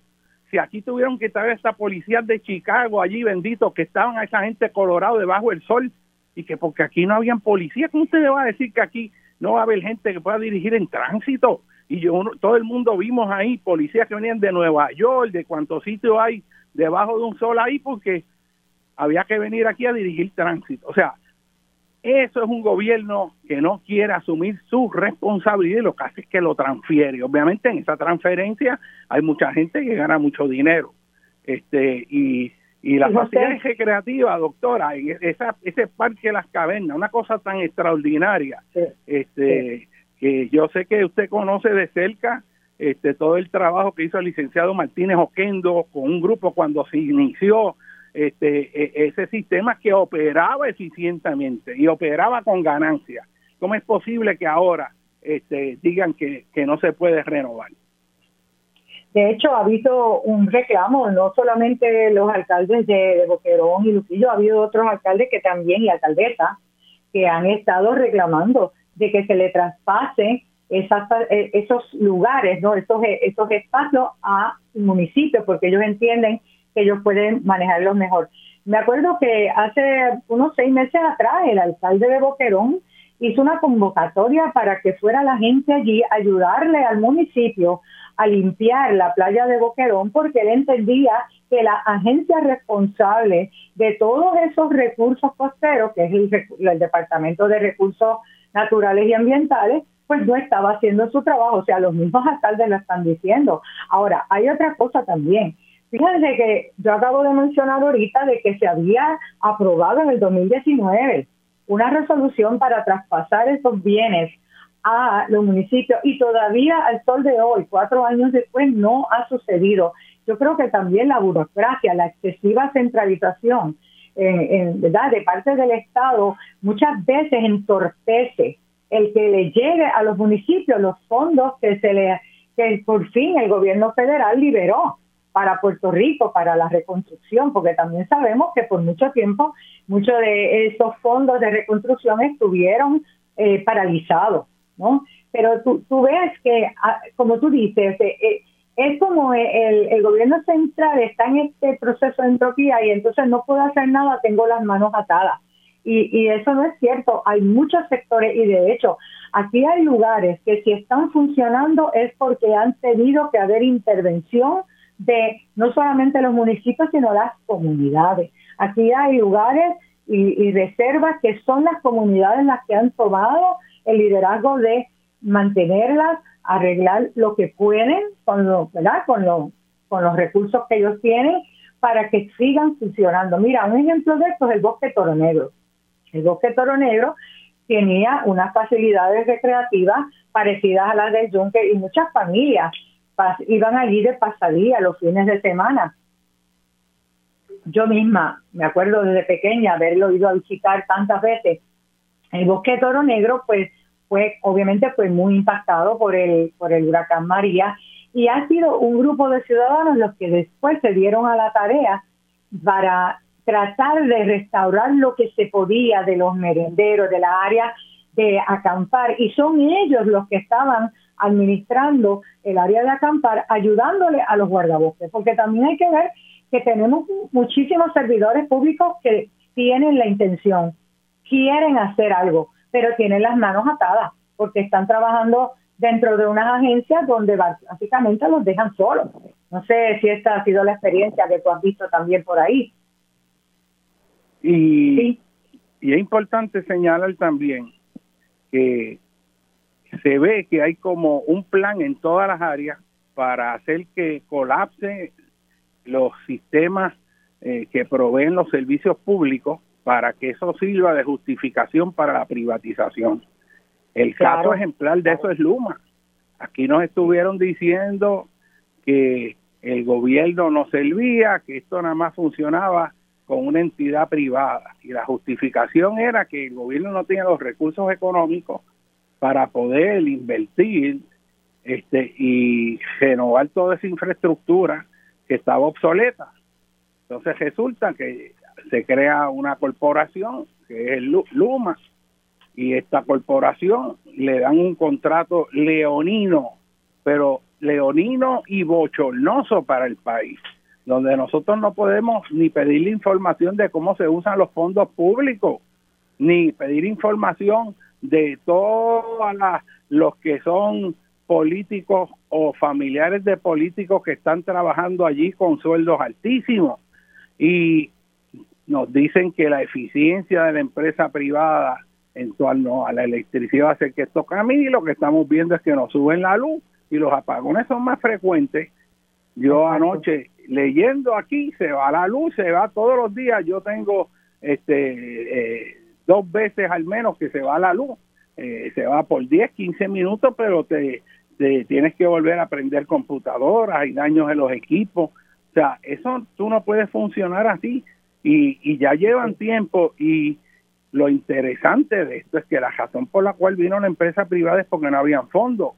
S1: Si aquí tuvieron que traer esta policía de Chicago allí, bendito, que estaban a esa gente colorado debajo del sol, y que porque aquí no habían policía, ¿cómo usted le va a decir que aquí no va a haber gente que pueda dirigir en tránsito? Y yo, todo el mundo vimos ahí policías que venían de Nueva York, de cuántos sitios hay debajo de un sol ahí porque había que venir aquí a dirigir tránsito. O sea, eso es un gobierno que no quiere asumir su responsabilidad y lo que hace es que lo transfiere. Obviamente en esa transferencia hay mucha gente que gana mucho dinero. Este y, y la facilidad recreativa, doctora, esa, ese parque de las cavernas, una cosa tan extraordinaria. este que yo sé que usted conoce de cerca este, todo el trabajo que hizo el licenciado Martínez Oquendo con un grupo cuando se inició este, e, ese sistema que operaba eficientemente y operaba con ganancia. ¿Cómo es posible que ahora este, digan que, no se puede renovar?
S2: De hecho, ha habido un reclamo, no solamente los alcaldes de, Boquerón y Luquillo, ha habido otros alcaldes que también, y alcaldesas, que han estado reclamando de que se le traspase eh, esos lugares, ¿no? esos, esos espacios a municipios, porque ellos entienden que ellos pueden manejarlos mejor. Me acuerdo que hace unos seis meses atrás el alcalde de Boquerón hizo una convocatoria para que fuera la gente allí a ayudarle al municipio a limpiar la playa de Boquerón porque él entendía que la agencia responsable de todos esos recursos costeros, que es el, el Departamento de Recursos Naturales y Ambientales, pues no estaba haciendo su trabajo. O sea, los mismos alcaldes lo están diciendo. Ahora, hay otra cosa también. Fíjense que yo acabo de mencionar ahorita de que se había aprobado en el 2019 una resolución para traspasar esos bienes a los municipios y todavía al sol de hoy, cuatro años después, no ha sucedido. Yo creo que también la burocracia, la excesiva centralización en, ¿verdad? de parte del Estado muchas veces entorpece el que le llegue a los municipios los fondos que se le que por fin el gobierno federal liberó para Puerto Rico, para la reconstrucción, porque también sabemos que por mucho tiempo muchos de esos fondos de reconstrucción estuvieron eh, paralizados, ¿no? Pero tú, tú ves que, ah, como tú dices, eh, eh, es como el, el, gobierno central está en este proceso de entropía y entonces no puedo hacer nada, tengo las manos atadas. Y, eso no es cierto. Hay muchos sectores y de hecho aquí hay lugares que si están funcionando es porque han tenido que haber intervención de no solamente los municipios, sino las comunidades. Aquí hay lugares y, reservas que son las comunidades las que han tomado el liderazgo de mantenerlas, arreglar lo que pueden con, lo, ¿verdad? con, lo, con los recursos que ellos tienen para que sigan funcionando. Mira, un ejemplo de esto es el bosque Toro Negro. El bosque Toro Negro tenía unas facilidades recreativas parecidas a las del Yunque y muchas familias iban allí de pasadía los fines de semana. Yo misma me acuerdo desde pequeña haberlo ido a visitar tantas veces. El bosque Toro Negro, pues, fue obviamente fue muy impactado por el por el huracán María y ha sido un grupo de ciudadanos los que después se dieron a la tarea para tratar de restaurar lo que se podía de los merenderos, de la área de acampar, y son ellos los que estaban administrando el área de acampar, ayudándole a los guardabosques, porque también hay que ver que tenemos muchísimos servidores públicos que tienen la intención, quieren hacer algo, pero tienen las manos atadas porque están trabajando dentro de unas agencias donde básicamente los dejan solos. No sé si esta ha sido la experiencia que tú has visto también por ahí.
S1: Y, y es importante señalar también que se ve que hay como un plan en todas las áreas para hacer que colapse los sistemas eh, que proveen los servicios públicos para que eso sirva de justificación para la privatización. El caso ejemplar de eso es Luma. Aquí nos estuvieron diciendo que el gobierno no servía, que esto nada más funcionaba con una entidad privada. Y la justificación era que el gobierno no tenía los recursos económicos para poder invertir este y renovar toda esa infraestructura que estaba obsoleta. Entonces resulta que se crea una corporación que es Luma y esta corporación le dan un contrato leonino, pero leonino y bochornoso para el país, donde nosotros no podemos ni pedir información de cómo se usan los fondos públicos, ni pedir información de todos los que son políticos o familiares de políticos que están trabajando allí con sueldos altísimos. Y nos dicen que la eficiencia de la empresa privada en torno a la electricidad hace que esto cambie y lo que estamos viendo es que nos suben la luz y los apagones son más frecuentes. Yo anoche leyendo aquí se va la luz, se va todos los días. Yo tengo este eh, dos veces al menos que se va la luz. Eh, se va por 10, 15 minutos, pero te, te tienes que volver a prender computadoras, hay daños en los equipos. O sea, eso tú no puedes funcionar así y, y ya llevan tiempo y lo interesante de esto es que la razón por la cual vino la empresa privada es porque no habían fondos.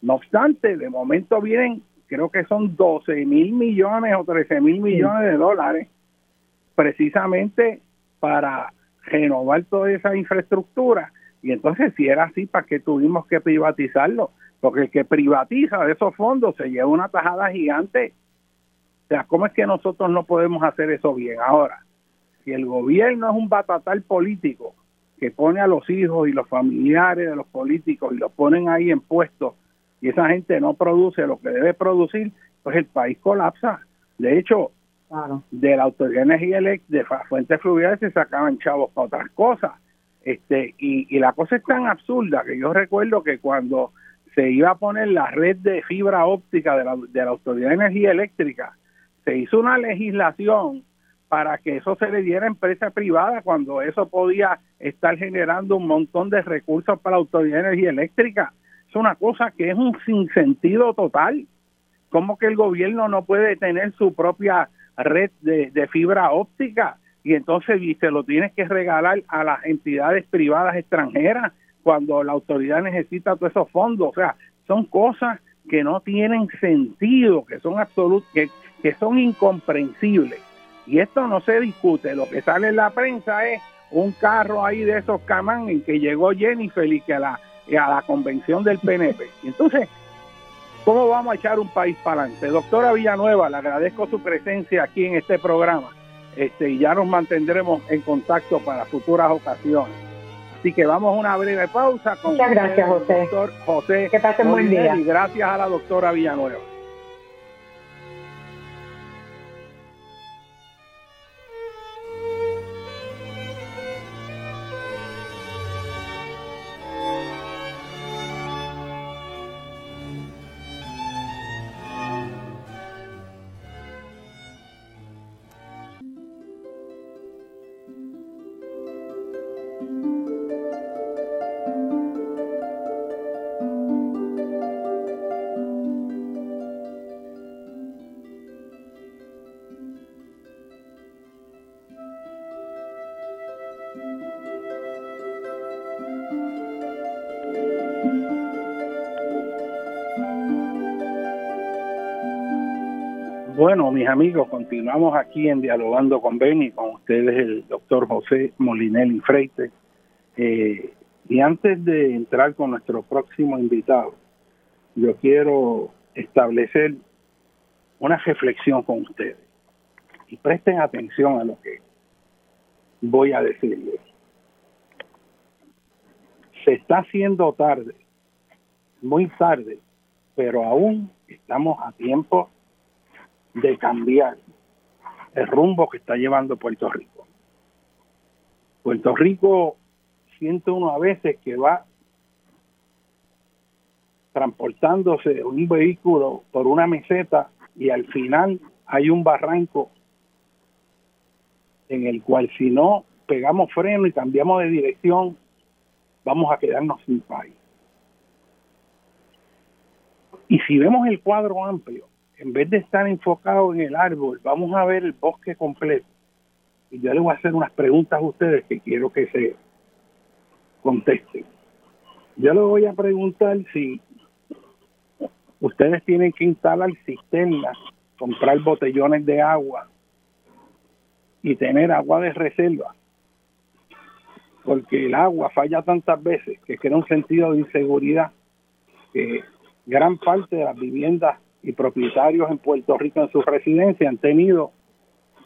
S1: No obstante, de momento vienen, creo que son 12 mil millones o 13 mil millones de dólares precisamente para renovar toda esa infraestructura. Y entonces, si era así, ¿para qué tuvimos que privatizarlo? Porque el que privatiza de esos fondos se lleva una tajada gigante. O sea, ¿cómo es que nosotros no podemos hacer eso bien? Ahora, si el gobierno es un batatal político que pone a los hijos y los familiares de los políticos y los ponen ahí en puestos y esa gente no produce lo que debe producir, pues el país colapsa. De hecho, de la Autoridad de Energía Eléctrica, de fuentes fluviales se sacaban chavos para otras cosas. Este, y, la cosa es tan absurda que yo recuerdo que cuando se iba a poner la red de fibra óptica de la, de la Autoridad de Energía Eléctrica, se hizo una legislación para que eso se le diera a empresa privada cuando eso podía estar generando un montón de recursos para la Autoridad de Energía Eléctrica. Es una cosa que es un sinsentido total. ¿Cómo que el gobierno no puede tener su propia red de, fibra óptica y entonces y se lo tienes que regalar a las entidades privadas extranjeras cuando la autoridad necesita todos esos fondos? O sea, son cosas que no tienen sentido, que son absolut que, que son incomprensibles y esto no se discute, lo que sale en la prensa es un carro ahí de esos camán en que llegó Jennifer y que a la, a la convención del PNP. Entonces, ¿cómo vamos a echar un país para adelante? Doctora Villanueva, le agradezco su presencia aquí en este programa este, y ya nos mantendremos en contacto para futuras ocasiones. Así que vamos a una breve pausa
S2: con Muchas gracias, José.
S1: doctor José.
S2: Que pasen buen día.
S1: Y gracias a la doctora Villanueva. Mis amigos, continuamos aquí en Dialogando con Beni, con ustedes el doctor José Molinelli Freite. Eh, y antes de entrar con nuestro próximo invitado, yo quiero establecer una reflexión con ustedes. Y presten atención a lo que voy a decirles. se está haciendo tarde, muy tarde, pero aún estamos a tiempo de cambiar el rumbo que está llevando Puerto Rico. Puerto Rico siente uno a veces que va transportándose un vehículo por una meseta y al final hay un barranco en el cual si no pegamos freno y cambiamos de dirección, vamos a quedarnos sin país. Y si vemos el cuadro amplio, en vez de estar enfocado en el árbol, vamos a ver el bosque completo. Y yo les voy a hacer unas preguntas a ustedes que quiero que se contesten. Yo les voy a preguntar si ustedes tienen que instalar cisternas, comprar botellones de agua y tener agua de reserva. Porque el agua falla tantas veces que crea un sentido de inseguridad que gran parte de las viviendas y propietarios en Puerto Rico en su residencia han tenido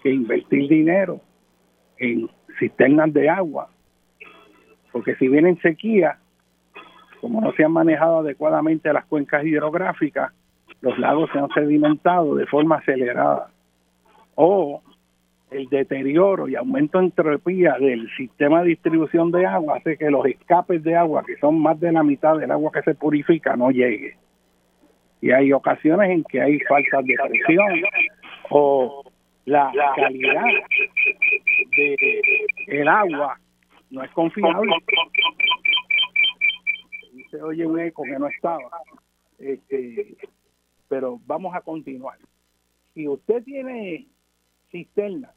S1: que invertir dinero en cisternas de agua, porque si vienen sequía, como no se han manejado adecuadamente las cuencas hidrográficas, los lagos se han sedimentado de forma acelerada. O el deterioro y aumento de entropía del sistema de distribución de agua hace que los escapes de agua, que son más de la mitad del agua que se purifica, no lleguen y hay ocasiones en que hay falta de presión o la calidad de el agua no es confiable. Se oye un eco que no estaba. Este, pero vamos a continuar. Si usted tiene cisterna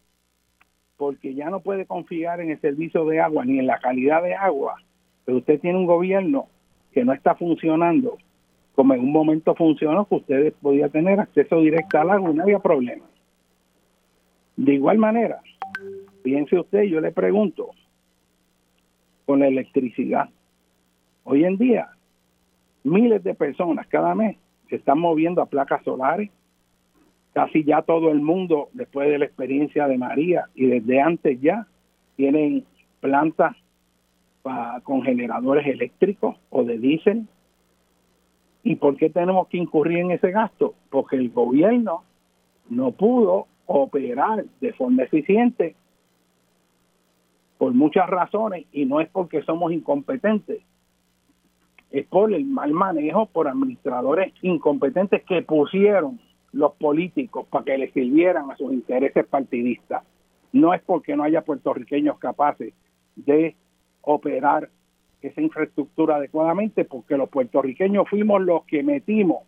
S1: porque ya no puede confiar en el servicio de agua ni en la calidad de agua pero usted tiene un gobierno que no está funcionando como en un momento funcionó, que ustedes podían tener acceso directo al agua, no había problema. De igual manera, piense usted, yo le pregunto, con la electricidad, hoy en día, miles de personas cada mes se están moviendo a placas solares, casi ya todo el mundo, después de la experiencia de María y desde antes ya, tienen plantas con generadores eléctricos o de diésel ¿Y por qué tenemos que incurrir en ese gasto? Porque el gobierno no pudo operar de forma eficiente por muchas razones y no es porque somos incompetentes, es por el mal manejo por administradores incompetentes que pusieron los políticos para que les sirvieran a sus intereses partidistas. No es porque no haya puertorriqueños capaces de operar esa infraestructura adecuadamente porque los puertorriqueños fuimos los que metimos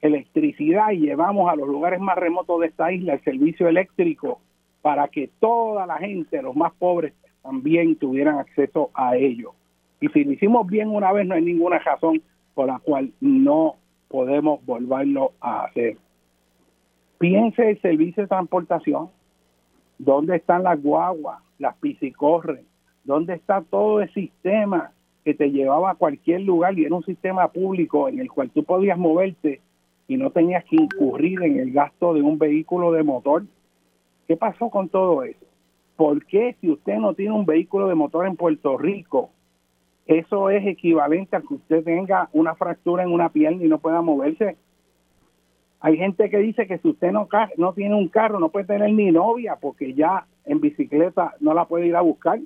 S1: electricidad y llevamos a los lugares más remotos de esta isla el servicio eléctrico para que toda la gente, los más pobres, también tuvieran acceso a ello. Y si lo hicimos bien una vez, no hay ninguna razón por la cual no podemos volverlo a hacer. Piense el servicio de transportación. ¿Dónde están las guaguas, las piscicorres, ¿Dónde está todo el sistema que te llevaba a cualquier lugar y era un sistema público en el cual tú podías moverte y no tenías que incurrir en el gasto de un vehículo de motor? ¿Qué pasó con todo eso? ¿Por qué si usted no tiene un vehículo de motor en Puerto Rico, eso es equivalente a que usted tenga una fractura en una pierna y no pueda moverse? Hay gente que dice que si usted no, no tiene un carro, no puede tener ni novia porque ya en bicicleta no la puede ir a buscar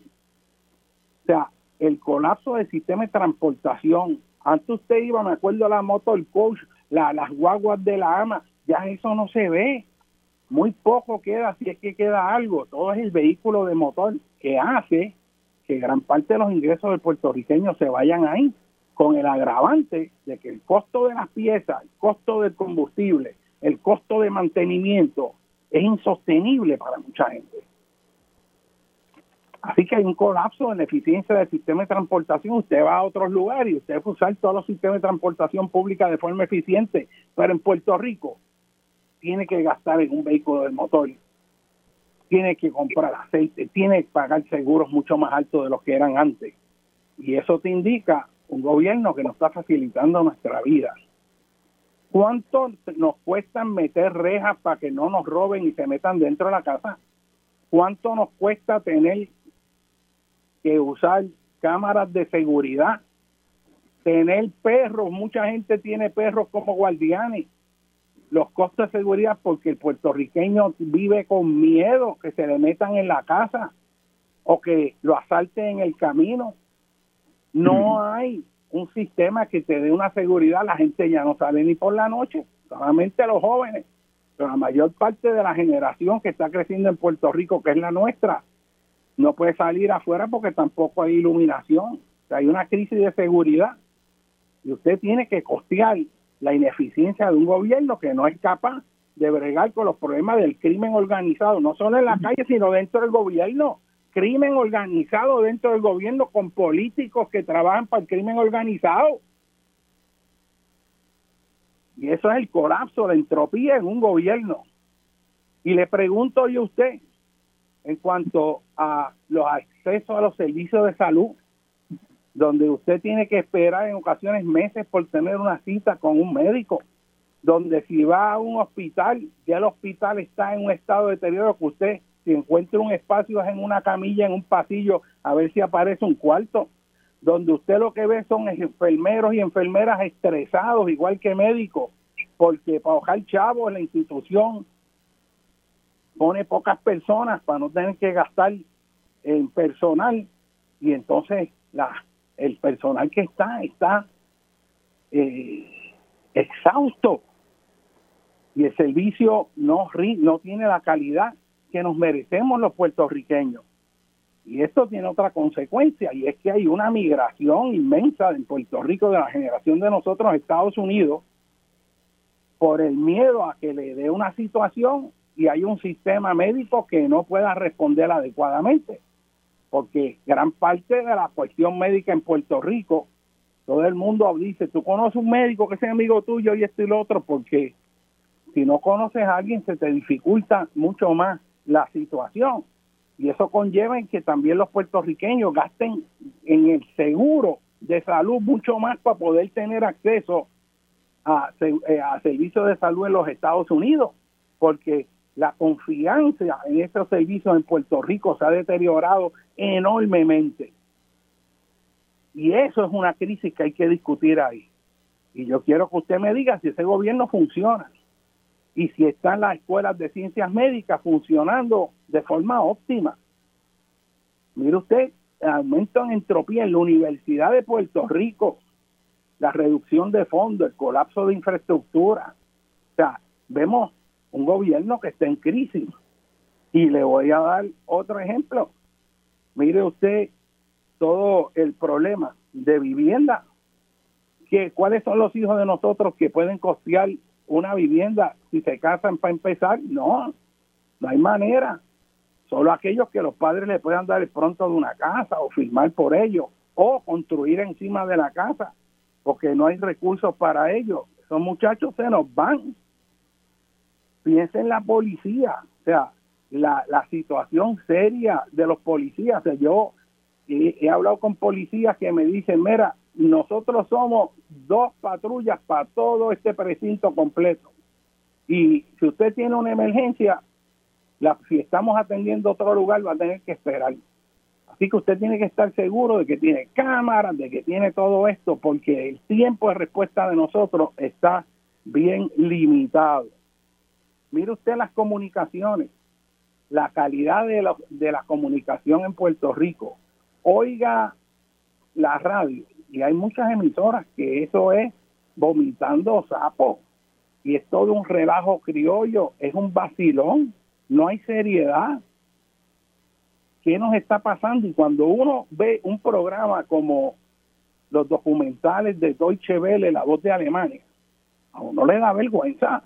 S1: sea, el colapso del sistema de transportación. Antes usted iba, me acuerdo, a la moto, el coach, la, las guaguas de la AMA, ya eso no se ve. Muy poco queda, si es que queda algo. Todo es el vehículo de motor que hace que gran parte de los ingresos del puertorriqueño se vayan ahí, con el agravante de que el costo de las piezas, el costo del combustible, el costo de mantenimiento es insostenible para mucha gente. Así que hay un colapso en eficiencia del sistema de transportación. Usted va a otros lugares y usted puede usar todos los sistemas de transportación pública de forma eficiente, pero en Puerto Rico tiene que gastar en un vehículo de motor, tiene que comprar aceite, tiene que pagar seguros mucho más altos de los que eran antes. Y eso te indica un gobierno que nos está facilitando nuestra vida. ¿Cuánto nos cuesta meter rejas para que no nos roben y se metan dentro de la casa? ¿Cuánto nos cuesta tener que usar cámaras de seguridad, tener perros, mucha gente tiene perros como guardianes, los costos de seguridad porque el puertorriqueño vive con miedo que se le metan en la casa o que lo asalten en el camino. No hay un sistema que te dé una seguridad, la gente ya no sale ni por la noche, solamente los jóvenes, pero la mayor parte de la generación que está creciendo en Puerto Rico, que es la nuestra, no puede salir afuera porque tampoco hay iluminación. hay una crisis de seguridad y usted tiene que costear la ineficiencia de un gobierno que no es capaz de bregar con los problemas del crimen organizado, no solo en la calle, sino dentro del gobierno. Crimen organizado dentro del gobierno con políticos que trabajan para el crimen organizado. Y eso es el colapso, la entropía en un gobierno. Y le pregunto yo a usted, en cuanto a los accesos a los servicios de salud, donde usted tiene que esperar en ocasiones meses por tener una cita con un médico, donde si va a un hospital, ya el hospital está en un estado de deterioro que usted, si encuentra un espacio es en una camilla, en un pasillo, a ver si aparece un cuarto, donde usted lo que ve son enfermeros y enfermeras estresados, igual que médicos, porque para bajar chavo en la institución pone pocas personas para no tener que gastar en personal y entonces la el personal que está está eh, exhausto y el servicio no, no tiene la calidad que nos merecemos los puertorriqueños. Y esto tiene otra consecuencia, y es que hay una migración inmensa en Puerto Rico de la generación de nosotros Estados Unidos por el miedo a que le dé una situación y hay un sistema médico que no pueda responder adecuadamente porque gran parte de la cuestión médica en Puerto Rico, todo el mundo dice, tú conoces un médico que sea amigo tuyo y esto y lo otro, porque si no conoces a alguien se te dificulta mucho más la situación. Y eso conlleva en que también los puertorriqueños gasten en el seguro de salud mucho más para poder tener acceso a, eh, a servicios de salud en los Estados Unidos, porque la confianza en estos servicios en Puerto Rico se ha deteriorado enormemente. Y eso es una crisis que hay que discutir ahí. Y yo quiero que usted me diga si ese gobierno funciona y si están las escuelas de ciencias médicas funcionando de forma óptima. Mire usted, el aumento en entropía en la Universidad de Puerto Rico, la reducción de fondos, el colapso de infraestructura. O sea, vemos un gobierno que está en crisis. Y le voy a dar otro ejemplo. Mire usted todo el problema de vivienda. Que, ¿Cuáles son los hijos de nosotros que pueden costear una vivienda si se casan para empezar? No, no hay manera. Solo aquellos que los padres le puedan dar el pronto de una casa o firmar por ellos o construir encima de la casa porque no hay recursos para ellos. Esos muchachos se nos van piensa en la policía, o sea, la, situación seria de los policías. O sea, yo he, hablado con policías que me dicen, mira, nosotros somos dos patrullas para todo este precinto completo. Y si usted tiene una emergencia, la, si estamos atendiendo otro lugar, va a tener que esperar. Así que usted tiene que estar seguro de que tiene cámaras, de que tiene todo esto, porque el tiempo de respuesta de nosotros está bien limitado. Mire usted las comunicaciones, la calidad de la, de la comunicación en Puerto Rico. Oiga la radio, y hay muchas emisoras que eso es vomitando sapo, y es todo un relajo criollo, es un vacilón, no hay seriedad. ¿Qué nos está pasando? Y cuando uno ve un programa como los documentales de Deutsche Welle, La Voz de Alemania, a uno le da vergüenza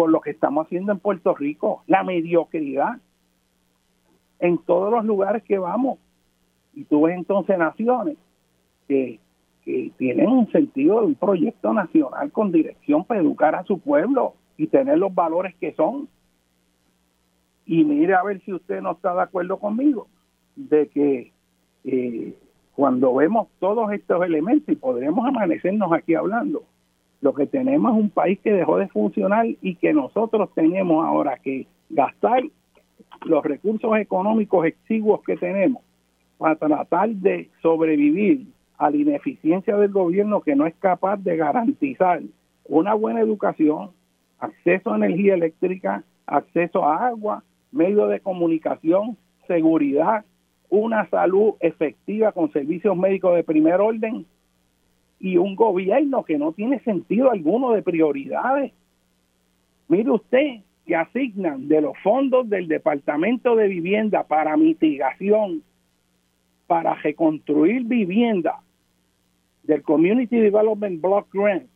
S1: con lo que estamos haciendo en Puerto Rico, la mediocridad en todos los lugares que vamos. Y tú ves entonces naciones que, tienen un sentido de un proyecto nacional con dirección para educar a su pueblo y tener los valores que son. Y mire a ver si usted no está de acuerdo conmigo, de que eh, cuando vemos todos estos elementos, y podremos amanecernos aquí hablando, lo que tenemos es un país que dejó de funcionar y que nosotros tenemos ahora que gastar los recursos económicos exiguos que tenemos para tratar de sobrevivir a la ineficiencia del gobierno que no es capaz de garantizar una buena educación, acceso a energía eléctrica, acceso a agua, medios de comunicación, seguridad, una salud efectiva con servicios médicos de primer orden y un gobierno que no tiene sentido alguno de prioridades. Mire usted que asignan de los fondos del Departamento de Vivienda para mitigación, para reconstruir vivienda del Community Development Block Grant,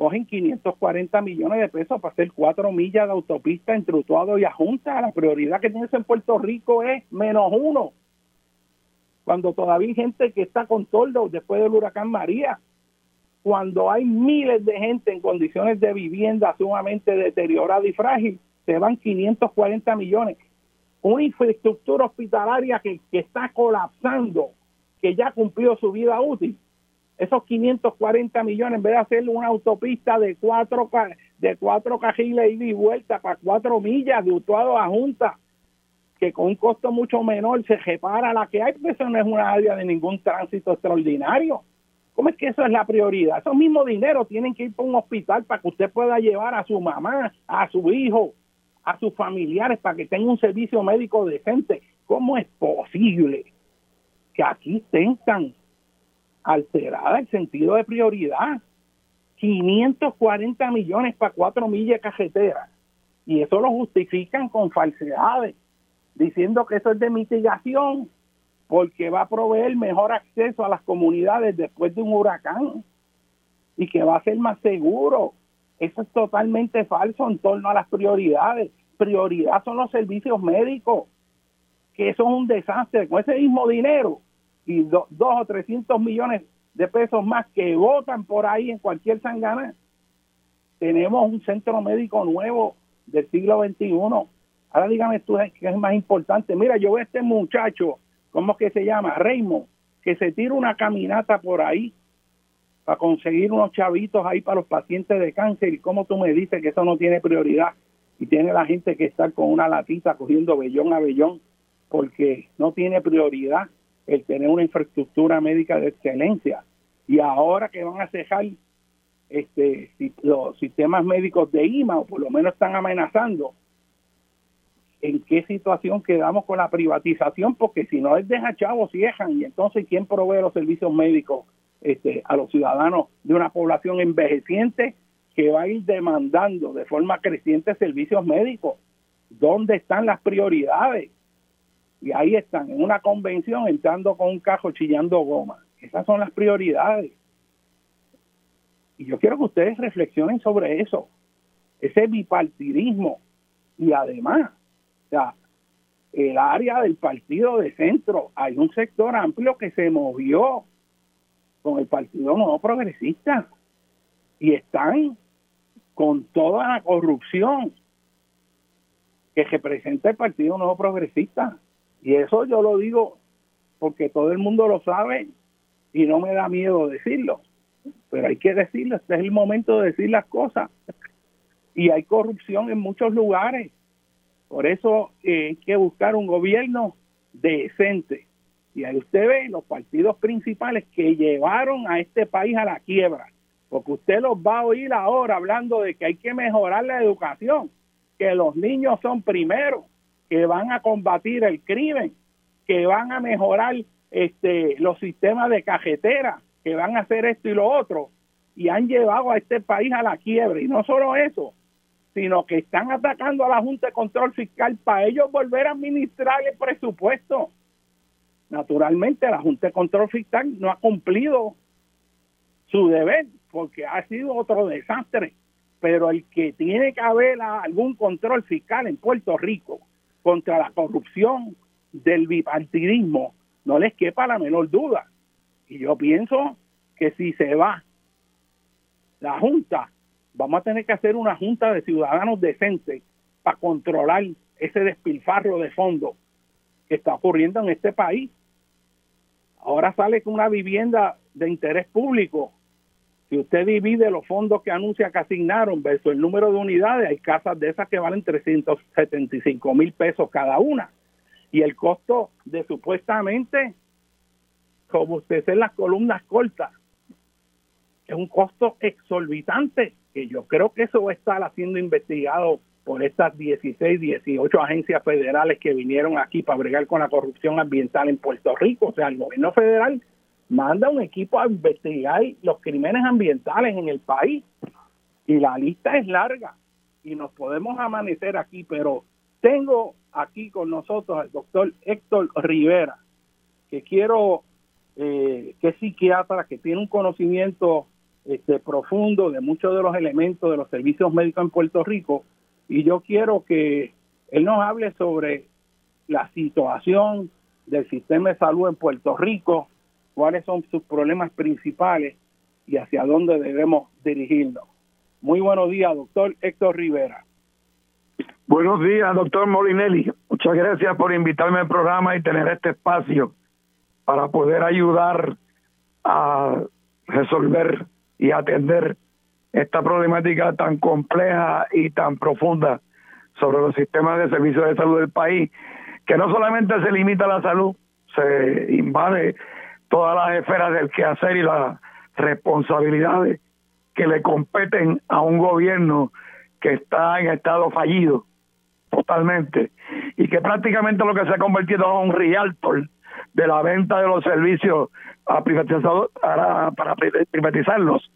S1: cogen 540 millones de pesos para hacer cuatro millas de autopista entre Utuado y Ajunta. La prioridad que tienes en Puerto Rico es menos uno. Cuando todavía hay gente que está con toldo después del huracán María. Cuando hay miles de gente en condiciones de vivienda sumamente deteriorada y frágil, se van 540 millones. Una infraestructura hospitalaria que, que está colapsando, que ya cumplió su vida útil esos 540 millones, en vez de hacer una autopista de cuatro, de cuatro cajiles y vuelta para cuatro millas de Utuado a Junta, que con un costo mucho menor se repara la que hay, porque eso no es una área de ningún tránsito extraordinario. ¿Cómo es que eso es la prioridad? Esos mismos dineros tienen que ir para un hospital para que usted pueda llevar a su mamá, a su hijo, a sus familiares para que tenga un servicio médico decente. ¿Cómo es posible que aquí tengan alterada el sentido de prioridad. 540 millones para cuatro millas de carretera. Y eso lo justifican con falsedades, diciendo que eso es de mitigación, porque va a proveer mejor acceso a las comunidades después de un huracán y que va a ser más seguro. Eso es totalmente falso en torno a las prioridades. Prioridad son los servicios médicos, que eso es un desastre. Con ese mismo dinero y dos o trescientos millones de pesos más que votan por ahí en cualquier sangana. Tenemos un centro médico nuevo del siglo XXI. Ahora dígame tú qué es más importante. Mira, yo veo a este muchacho, ¿cómo que se llama? Raymond, que se tira una caminata por ahí para conseguir unos chavitos ahí para los pacientes de cáncer. ¿Y cómo tú me dices que eso no tiene prioridad? Y tiene la gente que estar con una latita cogiendo vellón a vellón porque no tiene prioridad el tener una infraestructura médica de excelencia. Y ahora que van a cejar este, los sistemas médicos de IMA, o por lo menos están amenazando, ¿en qué situación quedamos con la privatización? Porque si no es deja chavos, cierran. Y entonces, ¿quién provee los servicios médicos este, a los ciudadanos de una población envejeciente que va a ir demandando de forma creciente servicios médicos? ¿Dónde están las prioridades? y ahí están en una convención entrando con un cajo chillando goma. Esas son las prioridades. Y yo quiero que ustedes reflexionen sobre eso, ese bipartidismo. Y además, o el área del partido de centro, hay un sector amplio que se movió con el Partido Nuevo Progresista y están con toda la corrupción que representa el Partido Nuevo Progresista. Y eso yo lo digo porque todo el mundo lo sabe y no me da miedo decirlo. Pero hay que decirlo, este es el momento de decir las cosas. Y hay corrupción en muchos lugares. Por eso eh, hay que buscar un gobierno decente. Y ahí usted ve los partidos principales que llevaron a este país a la quiebra. Porque usted los va a oír ahora hablando de que hay que mejorar la educación, que los niños son primero, que van a combatir el crimen, que van a mejorar este, los sistemas de cajetera, que van a hacer esto y lo otro, y han llevado a este país a la quiebra. Y no solo eso, sino que están atacando a la Junta de Control Fiscal para ellos volver a administrar el presupuesto. Naturalmente, la Junta de Control Fiscal no ha cumplido su deber porque ha sido otro desastre. Pero el que tiene que haber algún control fiscal en Puerto Rico contra la corrupción del bipartidismo, no les quepa la menor duda. Y yo pienso que si se va la Junta, vamos a tener que hacer una Junta de ciudadanos decentes para controlar ese despilfarro de fondos que está ocurriendo en este país. Ahora sale con una vivienda de interés público si usted divide los fondos que anuncia que asignaron versus el número de unidades, hay casas de esas que valen 375 mil pesos cada una. Y el costo de supuestamente como usted en las columnas cortas, es un costo exorbitante que yo creo que eso va a estar siendo investigado por estas 16, 18 agencias federales que vinieron aquí para bregar con la corrupción ambiental en Puerto Rico. O sea, el gobierno federal manda un equipo a investigar los crímenes ambientales en el país y la lista es larga y nos podemos amanecer aquí, pero tengo aquí con nosotros al doctor Héctor Rivera, que quiero, eh, que es psiquiatra, que tiene un conocimiento este, profundo de muchos de los elementos de los servicios médicos en Puerto Rico y yo quiero que él nos hable sobre la situación del sistema de salud en Puerto Rico, cuáles son sus problemas principales y hacia dónde debemos dirigirnos. Muy buenos días, doctor Héctor Rivera.
S3: Buenos días, doctor Molinelli. Muchas gracias por invitarme al programa y tener este espacio para poder ayudar a resolver y atender esta problemática tan compleja y tan profunda sobre los sistemas de servicios de salud del país, que no solamente se limita a la salud, se invade todas las esferas del quehacer y las responsabilidades que le competen a un gobierno que está en estado fallido totalmente y que prácticamente lo que se ha convertido en un realtor de la venta de los servicios a para, para privatizarlos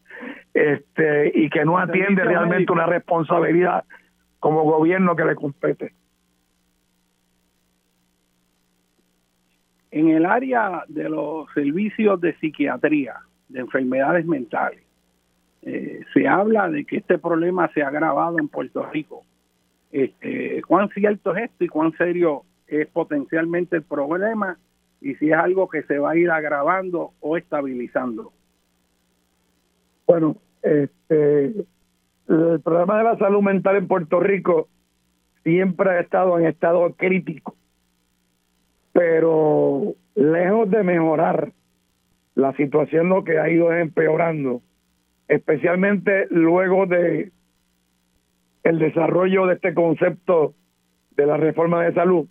S3: este y que no atiende realmente una responsabilidad como gobierno que le compete.
S1: En el área de los servicios de psiquiatría, de enfermedades mentales, eh, se habla de que este problema se ha agravado en Puerto Rico. Este, ¿Cuán cierto es esto y cuán serio es potencialmente el problema? Y si es algo que se va a ir agravando o estabilizando.
S3: Bueno, este, el problema de la salud mental en Puerto Rico siempre ha estado en estado crítico pero lejos de mejorar, la situación lo que ha ido empeorando, especialmente luego de el desarrollo de este concepto de la reforma de salud,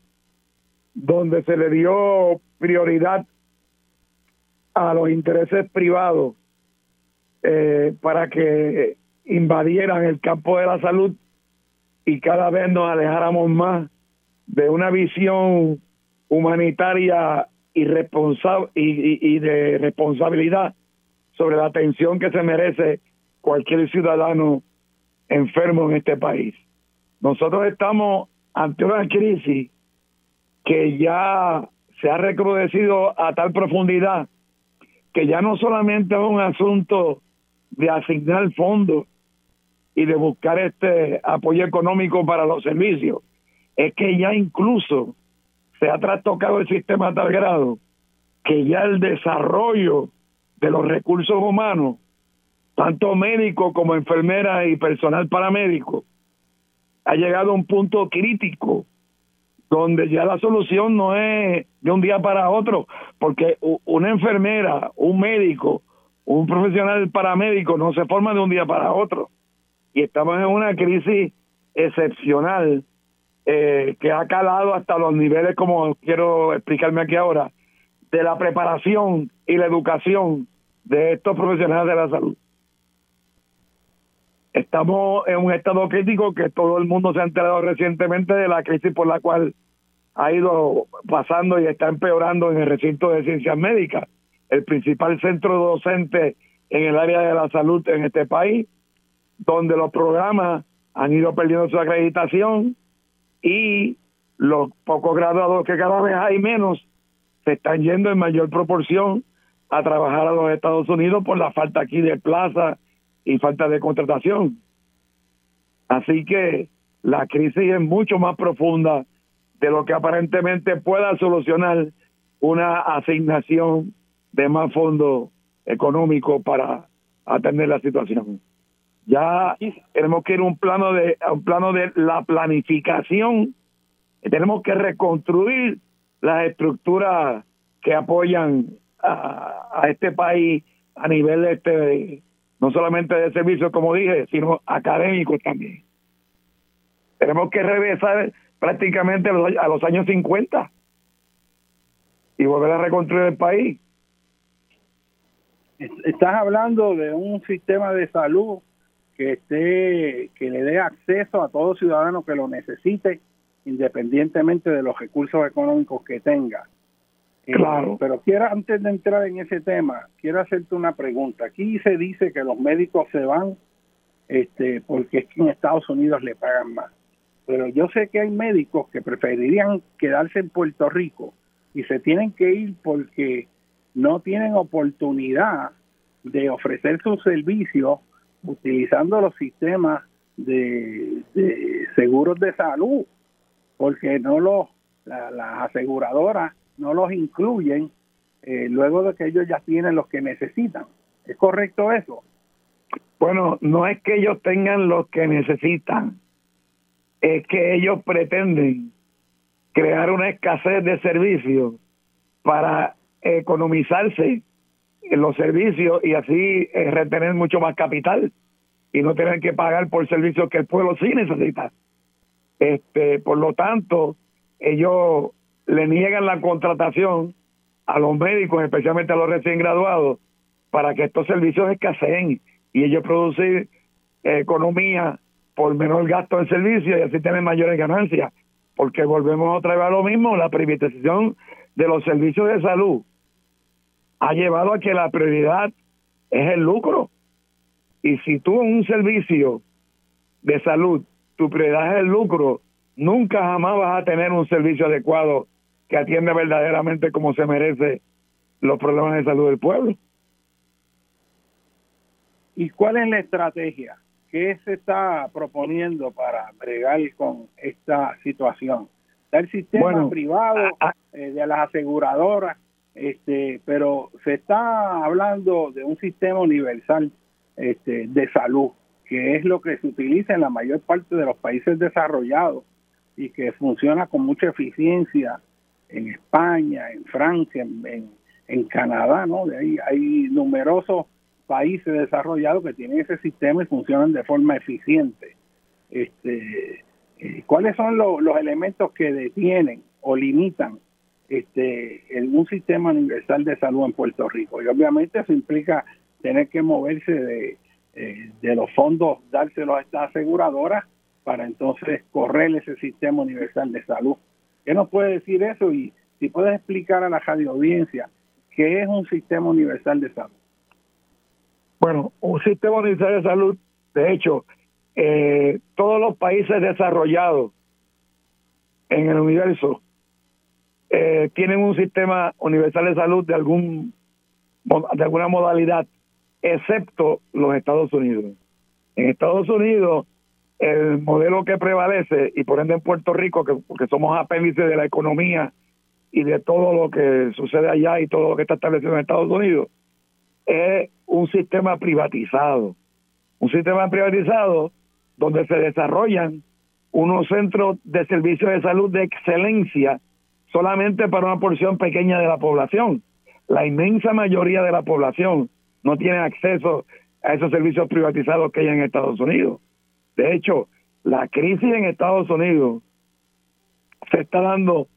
S3: donde se le dio prioridad a los intereses privados eh, para que invadieran el campo de la salud y cada vez nos alejáramos más de una visión humanitaria y, responsable y, de responsabilidad sobre la atención que se merece cualquier ciudadano enfermo en este país. Nosotros estamos ante una crisis que ya se ha recrudecido a tal profundidad que ya no solamente es un asunto de asignar fondos y de buscar este apoyo económico para los servicios, es que ya incluso se ha trastocado el sistema a tal grado que ya el desarrollo de los recursos humanos, tanto médicos como enfermeras y personal paramédico, ha llegado a un punto crítico donde ya la solución no es de un día para otro, porque una enfermera, un médico, un profesional paramédico no se forma de un día para otro. Y estamos en una crisis excepcional eh, que ha calado hasta los niveles, como quiero explicarme aquí ahora, de la preparación y la educación de estos profesionales de la salud. Estamos en un estado crítico que todo el mundo se ha enterado recientemente de la crisis por la cual ha ido pasando y está empeorando en el recinto de ciencias médicas, el principal centro docente en el área de la salud en este país, donde los programas han ido perdiendo su acreditación, y los pocos graduados que cada vez hay menos se están yendo en mayor proporción a trabajar a los Estados Unidos por la falta aquí de plaza y falta de contratación. Así que la crisis es mucho más profunda de lo que aparentemente pueda solucionar una asignación de más fondo económico para atender la situación. Ya tenemos que ir a un plano de un plano de la planificación. Tenemos que reconstruir las estructuras que apoyan a, este país a nivel este no solamente de servicios como dije, sino académicos también. Tenemos que regresar prácticamente a los, años 50, y volver a reconstruir el país.
S1: Estás hablando de un sistema de salud que esté que le dé acceso a todo ciudadano que lo necesite independientemente de los recursos económicos que tenga.
S3: Eh, claro.
S1: pero quiero, antes de entrar en ese tema, quiero hacerte una pregunta. Aquí se dice que los médicos se van este, porque es que en Estados Unidos le pagan más. Pero yo sé que hay médicos que preferirían quedarse en Puerto Rico y se tienen que ir porque no tienen oportunidad de ofrecer sus servicios utilizando los sistemas de, seguros de salud, porque no los las aseguradoras no los incluyen eh, luego de que ellos ya tienen los que necesitan. ¿Es correcto eso?
S3: Bueno, no es que ellos tengan los que necesitan, es que ellos pretenden crear una escasez de servicios para economizarse en los servicios y así eh, retener mucho más capital y no tener que pagar por servicios que el pueblo sí necesita. Este, por lo tanto, ellos le niegan la contratación a los médicos, especialmente a los recién graduados, para que estos servicios escaseen y ellos producir economía por menor gasto en servicios y así tener mayores ganancias. Porque volvemos otra vez a lo mismo, la privatización de los servicios de salud ha llevado a que la prioridad es el lucro. Y si tú en un servicio de salud, tu prioridad es el lucro, nunca jamás vas a tener un servicio adecuado que atiende verdaderamente como se merece los problemas de salud del pueblo.
S1: ¿Y cuál es la estrategia? ¿Qué se está proponiendo para bregar con esta situación? Está el sistema privado eh, de las aseguradoras, este, pero se está hablando de un sistema universal este, de salud, que es lo que se utiliza en la mayor parte de los países desarrollados y que funciona con mucha eficiencia en España, en Francia, en, en, Canadá, ¿no? De ahí hay numerosos países desarrollados que tienen ese sistema y funcionan de forma eficiente. Este, eh, ¿Cuáles son los elementos que detienen o limitan este, un sistema universal de salud en Puerto Rico? Y obviamente eso implica tener que moverse de, eh, de los fondos, dárselos a estas aseguradoras para entonces correr ese sistema universal de salud. ¿Qué nos puede decir eso? Y si puedes explicar a la radio audiencia qué es un sistema universal de salud.
S3: Bueno, un sistema universal de salud, de hecho, eh, todos los países desarrollados en el universo eh, tienen un sistema universal de salud de algún de alguna modalidad, excepto los Estados Unidos. En Estados Unidos el modelo que prevalece, y por ende en Puerto Rico, que porque somos apéndice de la economía y de todo lo que sucede allá y todo lo que está establecido en Estados Unidos, es un sistema privatizado. Un sistema privatizado donde se desarrollan unos centros de servicios de salud de excelencia solamente para una porción pequeña de la población. La inmensa mayoría de la población no tiene acceso a esos servicios privatizados que hay en Estados Unidos. De hecho, la crisis en Estados Unidos se está dando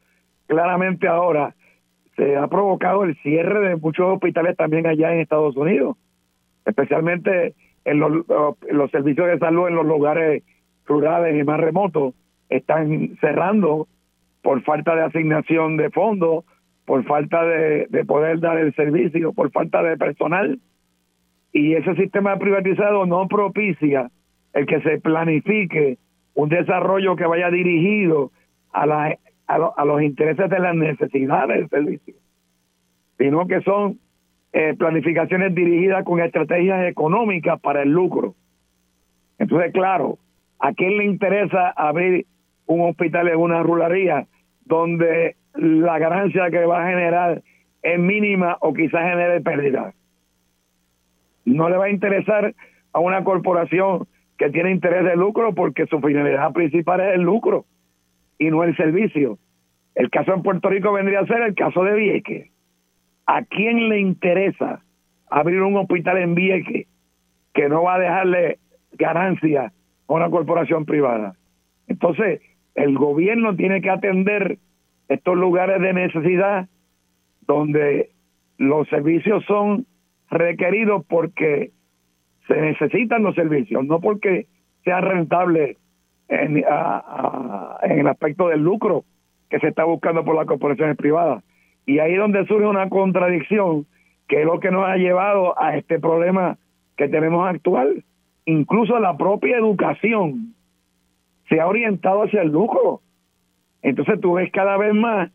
S3: claramente ahora. Se ha provocado el cierre de muchos hospitales también allá en Estados Unidos, especialmente en los, servicios de salud en los lugares rurales y más remotos. Están cerrando por falta de asignación de fondos, por falta de, de poder dar el servicio, por falta de personal. Y ese sistema privatizado no propicia el que se planifique un desarrollo que vaya dirigido a, la, a, los intereses de las necesidades del servicio, sino que son eh, planificaciones dirigidas con estrategias económicas para el lucro. Entonces, claro, ¿a quién le interesa abrir un hospital en una rularía donde la ganancia que va a generar es mínima o quizás genere pérdida? No le va a interesar a una corporación que tiene interés de lucro porque su finalidad principal es el lucro y no el servicio. El caso en Puerto Rico vendría a ser el caso de Vieques. ¿A quién le interesa abrir un hospital en Vieques que no va a dejarle ganancia a una corporación privada? Entonces, el gobierno tiene que atender estos lugares de necesidad donde los servicios son requeridos porque se necesitan los servicios, no porque sea rentable en, en el aspecto del lucro que se está buscando por las corporaciones privadas. Y ahí es donde surge una contradicción, que es lo que nos ha llevado a este problema que tenemos actual. Incluso la propia educación se ha orientado hacia el lucro. Entonces tú ves cada vez más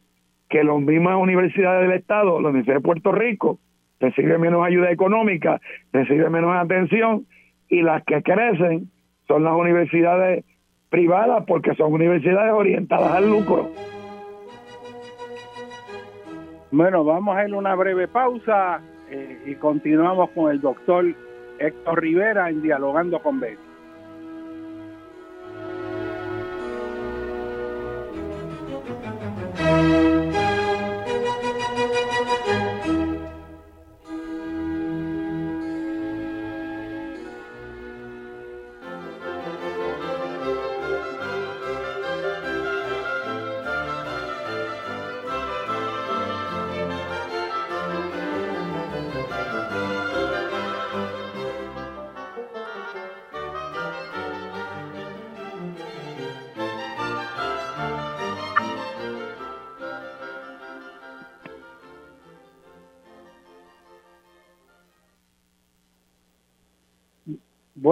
S3: que las mismas universidades del Estado, la Universidad de Puerto Rico, reciben menos ayuda económica, reciben menos atención, y las que crecen son las universidades privadas porque son universidades orientadas al lucro.
S1: Bueno, vamos a ir una breve pausa eh, y continuamos con el doctor Héctor Rivera en Dialogando con Betty.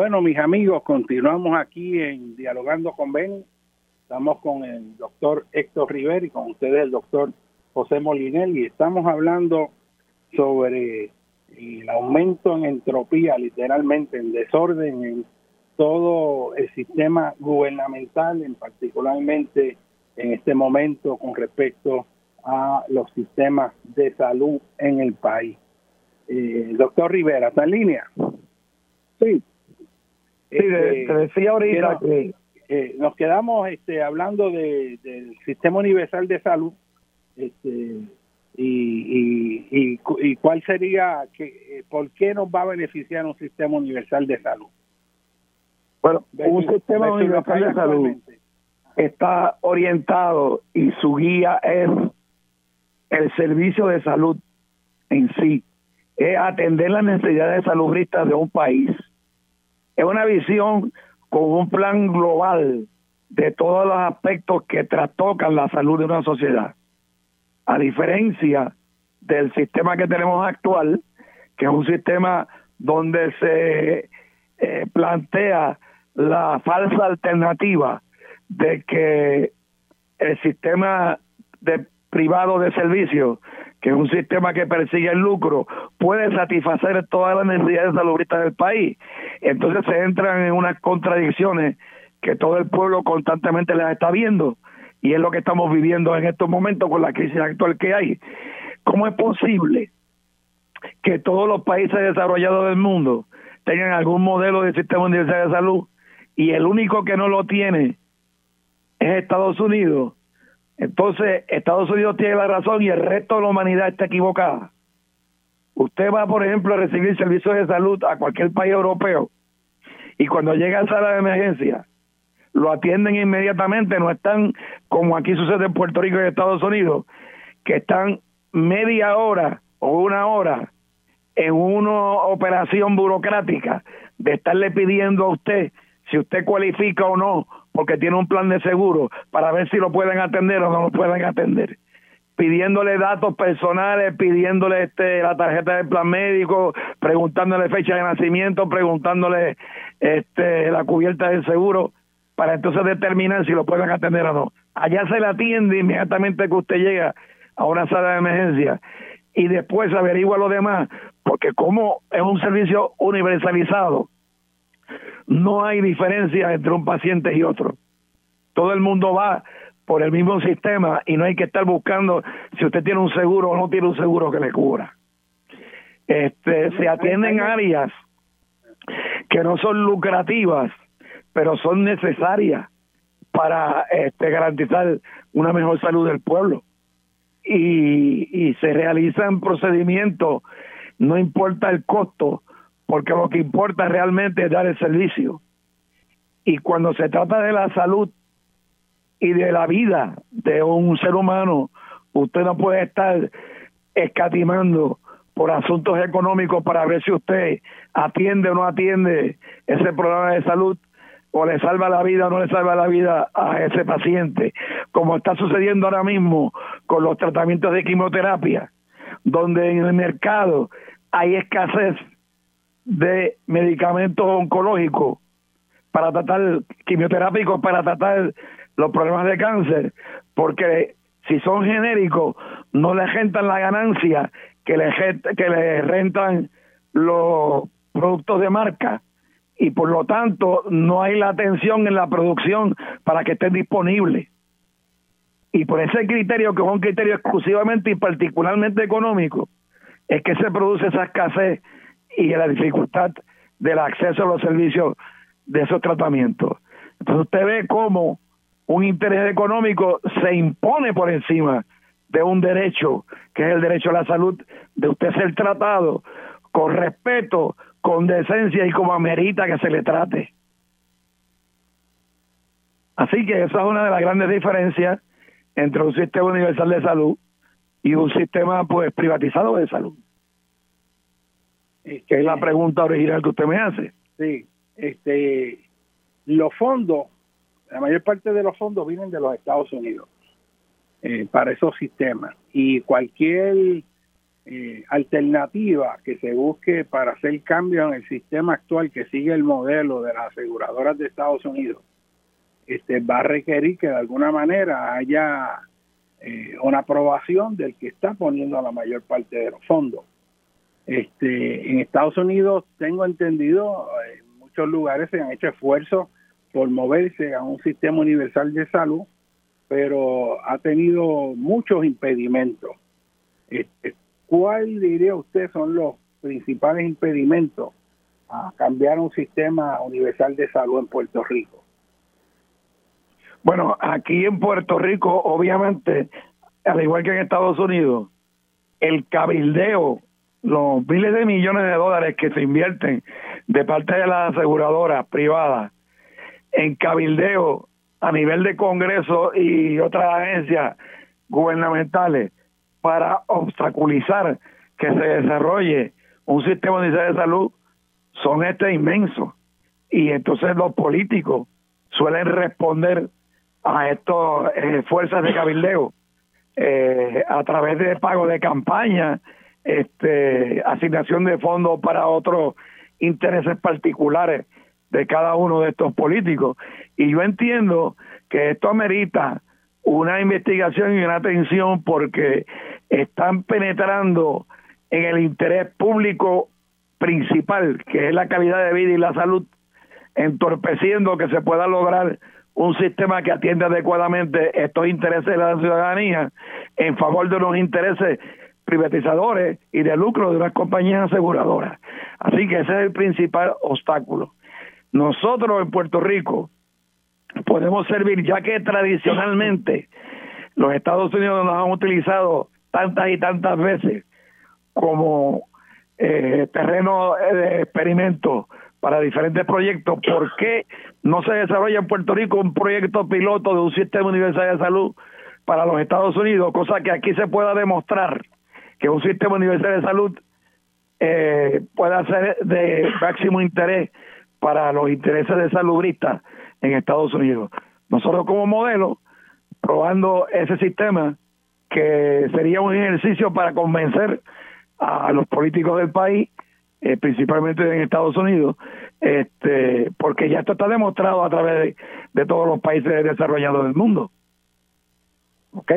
S1: Bueno, mis amigos, continuamos aquí en Dialogando con Ben. Estamos con el doctor Héctor Rivera y con ustedes el doctor José Molinel y estamos hablando sobre el aumento en entropía, literalmente en desorden en todo el sistema gubernamental, en particularmente en este momento con respecto a los sistemas de salud en el país. Eh, doctor Rivera, ¿está en línea?
S3: Sí. Sí, te este, decía ahorita que,
S1: eh, nos quedamos este, hablando de, del sistema universal de salud este, y, y, y, cuál sería, que, eh, por qué nos va a beneficiar un sistema universal de salud.
S3: Bueno, un sistema universal de salud está orientado y su guía es el servicio de salud en sí, es atender las necesidades salubristas de un país es una visión con un plan global de todos los aspectos que trastocan la salud de una sociedad. A diferencia del sistema que tenemos actual, que es un sistema donde se eh, plantea la falsa alternativa de que el sistema de privado de servicios que es un sistema que persigue el lucro, puede satisfacer todas las necesidades salubristas del país. Entonces se entran en unas contradicciones que todo el pueblo constantemente las está viendo y es lo que estamos viviendo en estos momentos con la crisis actual que hay. ¿Cómo es posible que todos los países desarrollados del mundo tengan algún modelo de sistema universal de salud y el único que no lo tiene es Estados Unidos? Entonces, Estados Unidos tiene la razón y el resto de la humanidad está equivocada. Usted va, por ejemplo, a recibir servicios de salud a cualquier país europeo y cuando llega a sala de emergencia, lo atienden inmediatamente, no están como aquí sucede en Puerto Rico y Estados Unidos, que están media hora o una hora en una operación burocrática de estarle pidiendo a usted si usted cualifica o no porque tiene un plan de seguro para ver si lo pueden atender o no lo pueden atender pidiéndole datos personales, pidiéndole este la tarjeta del plan médico, preguntándole fecha de nacimiento, preguntándole este la cubierta del seguro para entonces determinar si lo pueden atender o no. Allá se le atiende inmediatamente que usted llega a una sala de emergencia y después averigua lo demás, porque como es un servicio universalizado, no hay diferencia entre un paciente y otro. Todo el mundo va por el mismo sistema y no hay que estar buscando si usted tiene un seguro o no tiene un seguro que le cubra. Este, se atienden áreas que no son lucrativas, pero son necesarias para este, garantizar una mejor salud del pueblo. Y, y se realizan procedimientos, no importa el costo, porque lo que importa realmente es dar el servicio. Y cuando se trata de la salud y de la vida de un ser humano, usted no puede estar escatimando por asuntos económicos para ver si usted atiende o no atiende ese programa de salud o le salva la vida o no le salva la vida a ese paciente, como está sucediendo ahora mismo con los tratamientos de quimioterapia, donde en el mercado hay escasez de medicamentos oncológicos para tratar quimioterápicos para tratar los problemas de cáncer, porque si son genéricos no le rentan la ganancia que le, que le rentan los productos de marca y por lo tanto no hay la atención en la producción para que estén disponibles. Y por ese criterio, que es un criterio exclusivamente y particularmente económico, es que se produce esa escasez y la dificultad del acceso a los servicios de esos tratamientos. Entonces usted ve cómo un interés económico se impone por encima de un derecho, que es el derecho a la salud, de usted ser tratado con respeto, con decencia y como amerita que se le trate. Así que esa es una de las grandes diferencias entre un sistema universal de salud y un sistema pues privatizado de salud. Que es la pregunta original que usted me hace.
S1: Sí, este, los fondos, la mayor parte de los fondos vienen de los Estados Unidos eh, para esos sistemas y cualquier eh, alternativa que se busque para hacer cambio en el sistema actual que sigue el modelo de las aseguradoras de Estados Unidos, este, va a requerir que de alguna manera haya eh, una aprobación del que está poniendo la mayor parte de los fondos. Este, en Estados Unidos tengo entendido, en muchos lugares se han hecho esfuerzos por moverse a un sistema universal de salud, pero ha tenido muchos impedimentos. Este, ¿Cuál diría usted son los principales impedimentos a cambiar un sistema universal de salud en Puerto Rico?
S3: Bueno, aquí en Puerto Rico, obviamente, al igual que en Estados Unidos, el cabildeo, los miles de millones de dólares que se invierten de parte de las aseguradoras privadas en cabildeo a nivel de Congreso y otras agencias gubernamentales para obstaculizar que se desarrolle un sistema de salud son este inmensos. Y entonces los políticos suelen responder a estas eh, fuerzas de cabildeo eh, a través de pago de campaña, este, asignación de fondos para otros intereses particulares de cada uno de estos políticos. Y yo entiendo que esto amerita una investigación y una atención porque están penetrando en el interés público principal, que es la calidad de vida y la salud, entorpeciendo que se pueda lograr un sistema que atienda adecuadamente estos intereses de la ciudadanía en favor de los intereses privatizadores y de lucro de unas compañías aseguradoras. Así que ese es el principal obstáculo. Nosotros en Puerto Rico podemos servir, ya que tradicionalmente los Estados Unidos nos han utilizado tantas y tantas veces como eh, terreno de experimento para diferentes proyectos, ¿por qué no se desarrolla en Puerto Rico un proyecto piloto de un sistema universal de salud para los Estados Unidos? Cosa que aquí se pueda demostrar que un sistema universal de salud eh, pueda ser de máximo interés para los intereses de salubristas en Estados Unidos. Nosotros como modelo, probando ese sistema, que sería un ejercicio para convencer a los políticos del país, eh, principalmente en Estados Unidos, este, porque ya esto está demostrado a través de, todos los países desarrollados del mundo. ¿Ok?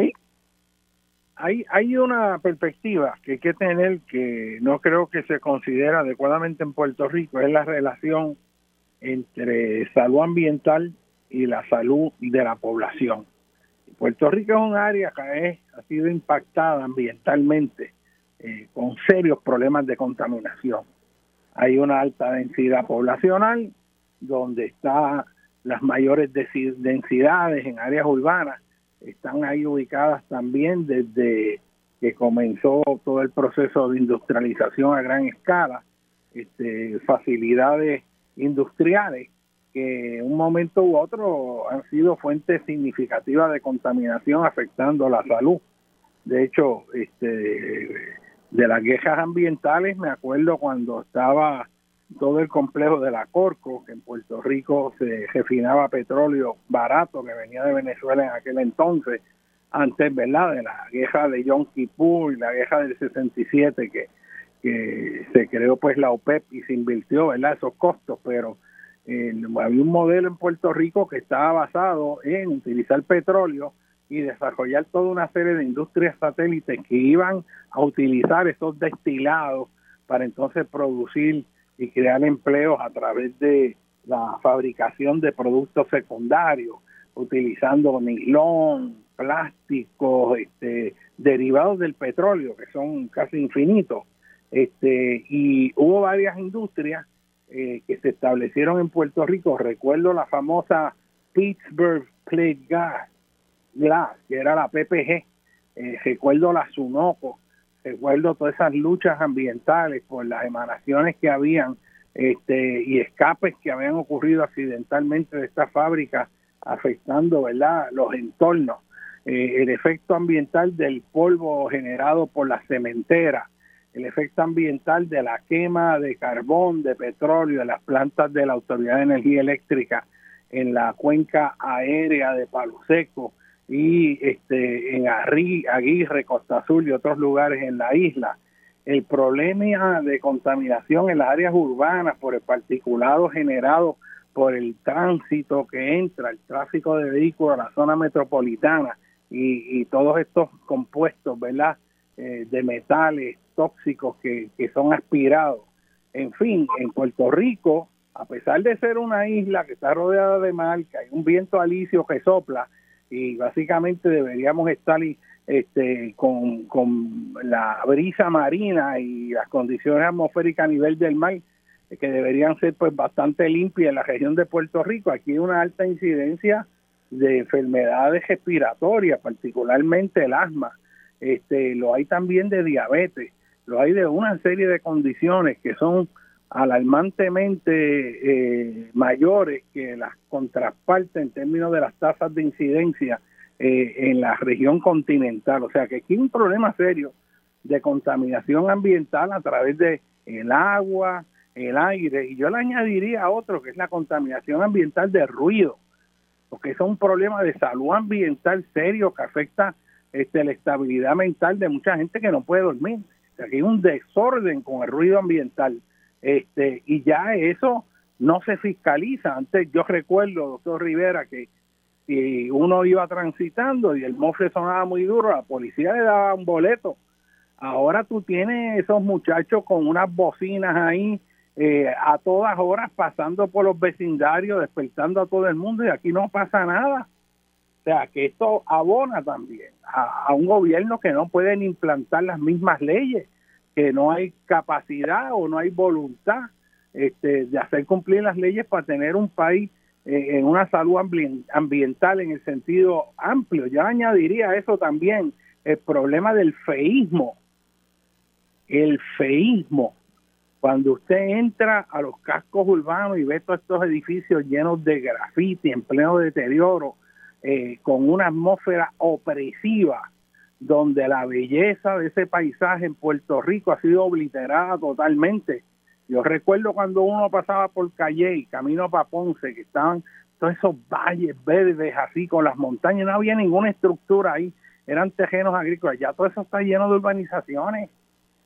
S1: Hay, hay una perspectiva que hay que tener que no creo que se considera adecuadamente en Puerto Rico, es la relación entre salud ambiental y la salud de la población. Puerto Rico es un área que ha sido impactada ambientalmente eh, con serios problemas de contaminación. Hay una alta densidad poblacional donde están las mayores densidades en áreas urbanas, están ahí ubicadas también desde que comenzó todo el proceso de industrialización a gran escala, este, facilidades industriales que en un momento u otro han sido fuentes significativas de contaminación afectando la salud. De hecho, este, de las quejas ambientales, me acuerdo cuando estaba todo el complejo de la Corco, que en Puerto Rico se refinaba petróleo barato que venía de Venezuela en aquel entonces, antes, ¿verdad?, de la guerra de Yom Kippur y la guerra del 67, que, que se creó pues la OPEP y se invirtió, ¿verdad?, esos costos, pero eh, había un modelo en Puerto Rico que estaba basado en utilizar petróleo y desarrollar toda una serie de industrias satélites que iban a utilizar esos destilados para entonces producir y crear empleos a través de la fabricación de productos secundarios, utilizando nilón, plásticos, este, derivados del petróleo, que son casi infinitos. Este, y hubo varias industrias eh, que se establecieron en Puerto Rico. Recuerdo la famosa Pittsburgh Plate Glass, que era la PPG. Eh, recuerdo la Sunoco. Recuerdo todas esas luchas ambientales por las emanaciones que habían este, y escapes que habían ocurrido accidentalmente de esta fábrica afectando ¿verdad? los entornos. Eh, el efecto ambiental del polvo generado por la cementera, el efecto ambiental de la quema de carbón, de petróleo, de las plantas de la Autoridad de Energía Eléctrica en la cuenca aérea de Palo Seco y este, en Aguirre, Costa Azul y otros lugares en la isla. El problema de contaminación en las áreas urbanas por el particulado generado por el tránsito que entra, el tráfico de vehículos a la zona metropolitana y, todos estos compuestos, ¿verdad? Eh, de metales tóxicos que, que son aspirados. En fin, en Puerto Rico, a pesar de ser una isla que está rodeada de mar, que hay un viento alisio que sopla, y básicamente deberíamos estar este, con, con la brisa marina y las condiciones atmosféricas a nivel del mar, que deberían ser pues bastante limpias en la región de Puerto Rico. Aquí hay una alta incidencia de enfermedades respiratorias, particularmente el asma. Este, lo hay también de diabetes lo hay de una serie de condiciones que son alarmantemente eh, mayores que las contrapartes en términos de las tasas de incidencia eh, en la región continental. O sea que aquí hay un problema serio de contaminación ambiental a través de el agua, el aire, y yo le añadiría otro que es la contaminación ambiental de ruido, porque es un problema de salud ambiental serio que afecta este, la estabilidad mental de mucha gente que no puede dormir aquí hay un desorden con el ruido ambiental. Este, y ya eso no se fiscaliza. Antes yo recuerdo, doctor Rivera, que uno iba transitando y el mofle sonaba muy duro, la policía le daba un boleto. Ahora tú tienes esos muchachos con unas bocinas ahí eh, a todas horas pasando por los vecindarios, despertando a todo el mundo y aquí no pasa nada. O sea, que esto abona también a, un gobierno que no pueden implantar las mismas leyes, que no hay capacidad o no hay voluntad este, de hacer cumplir las leyes para tener un país eh, en una salud ambiental en el sentido amplio. Yo añadiría eso también el problema del feísmo. El feísmo. Cuando usted entra a los cascos urbanos y ve todos estos edificios llenos de grafiti, en pleno deterioro, eh, con una atmósfera opresiva, donde la belleza de ese paisaje en Puerto Rico ha sido obliterada totalmente. Yo recuerdo cuando uno pasaba por Calle, camino para Ponce, que estaban todos esos valles verdes así con las montañas, no había ninguna estructura ahí, eran terrenos agrícolas, ya todo eso está lleno de urbanizaciones.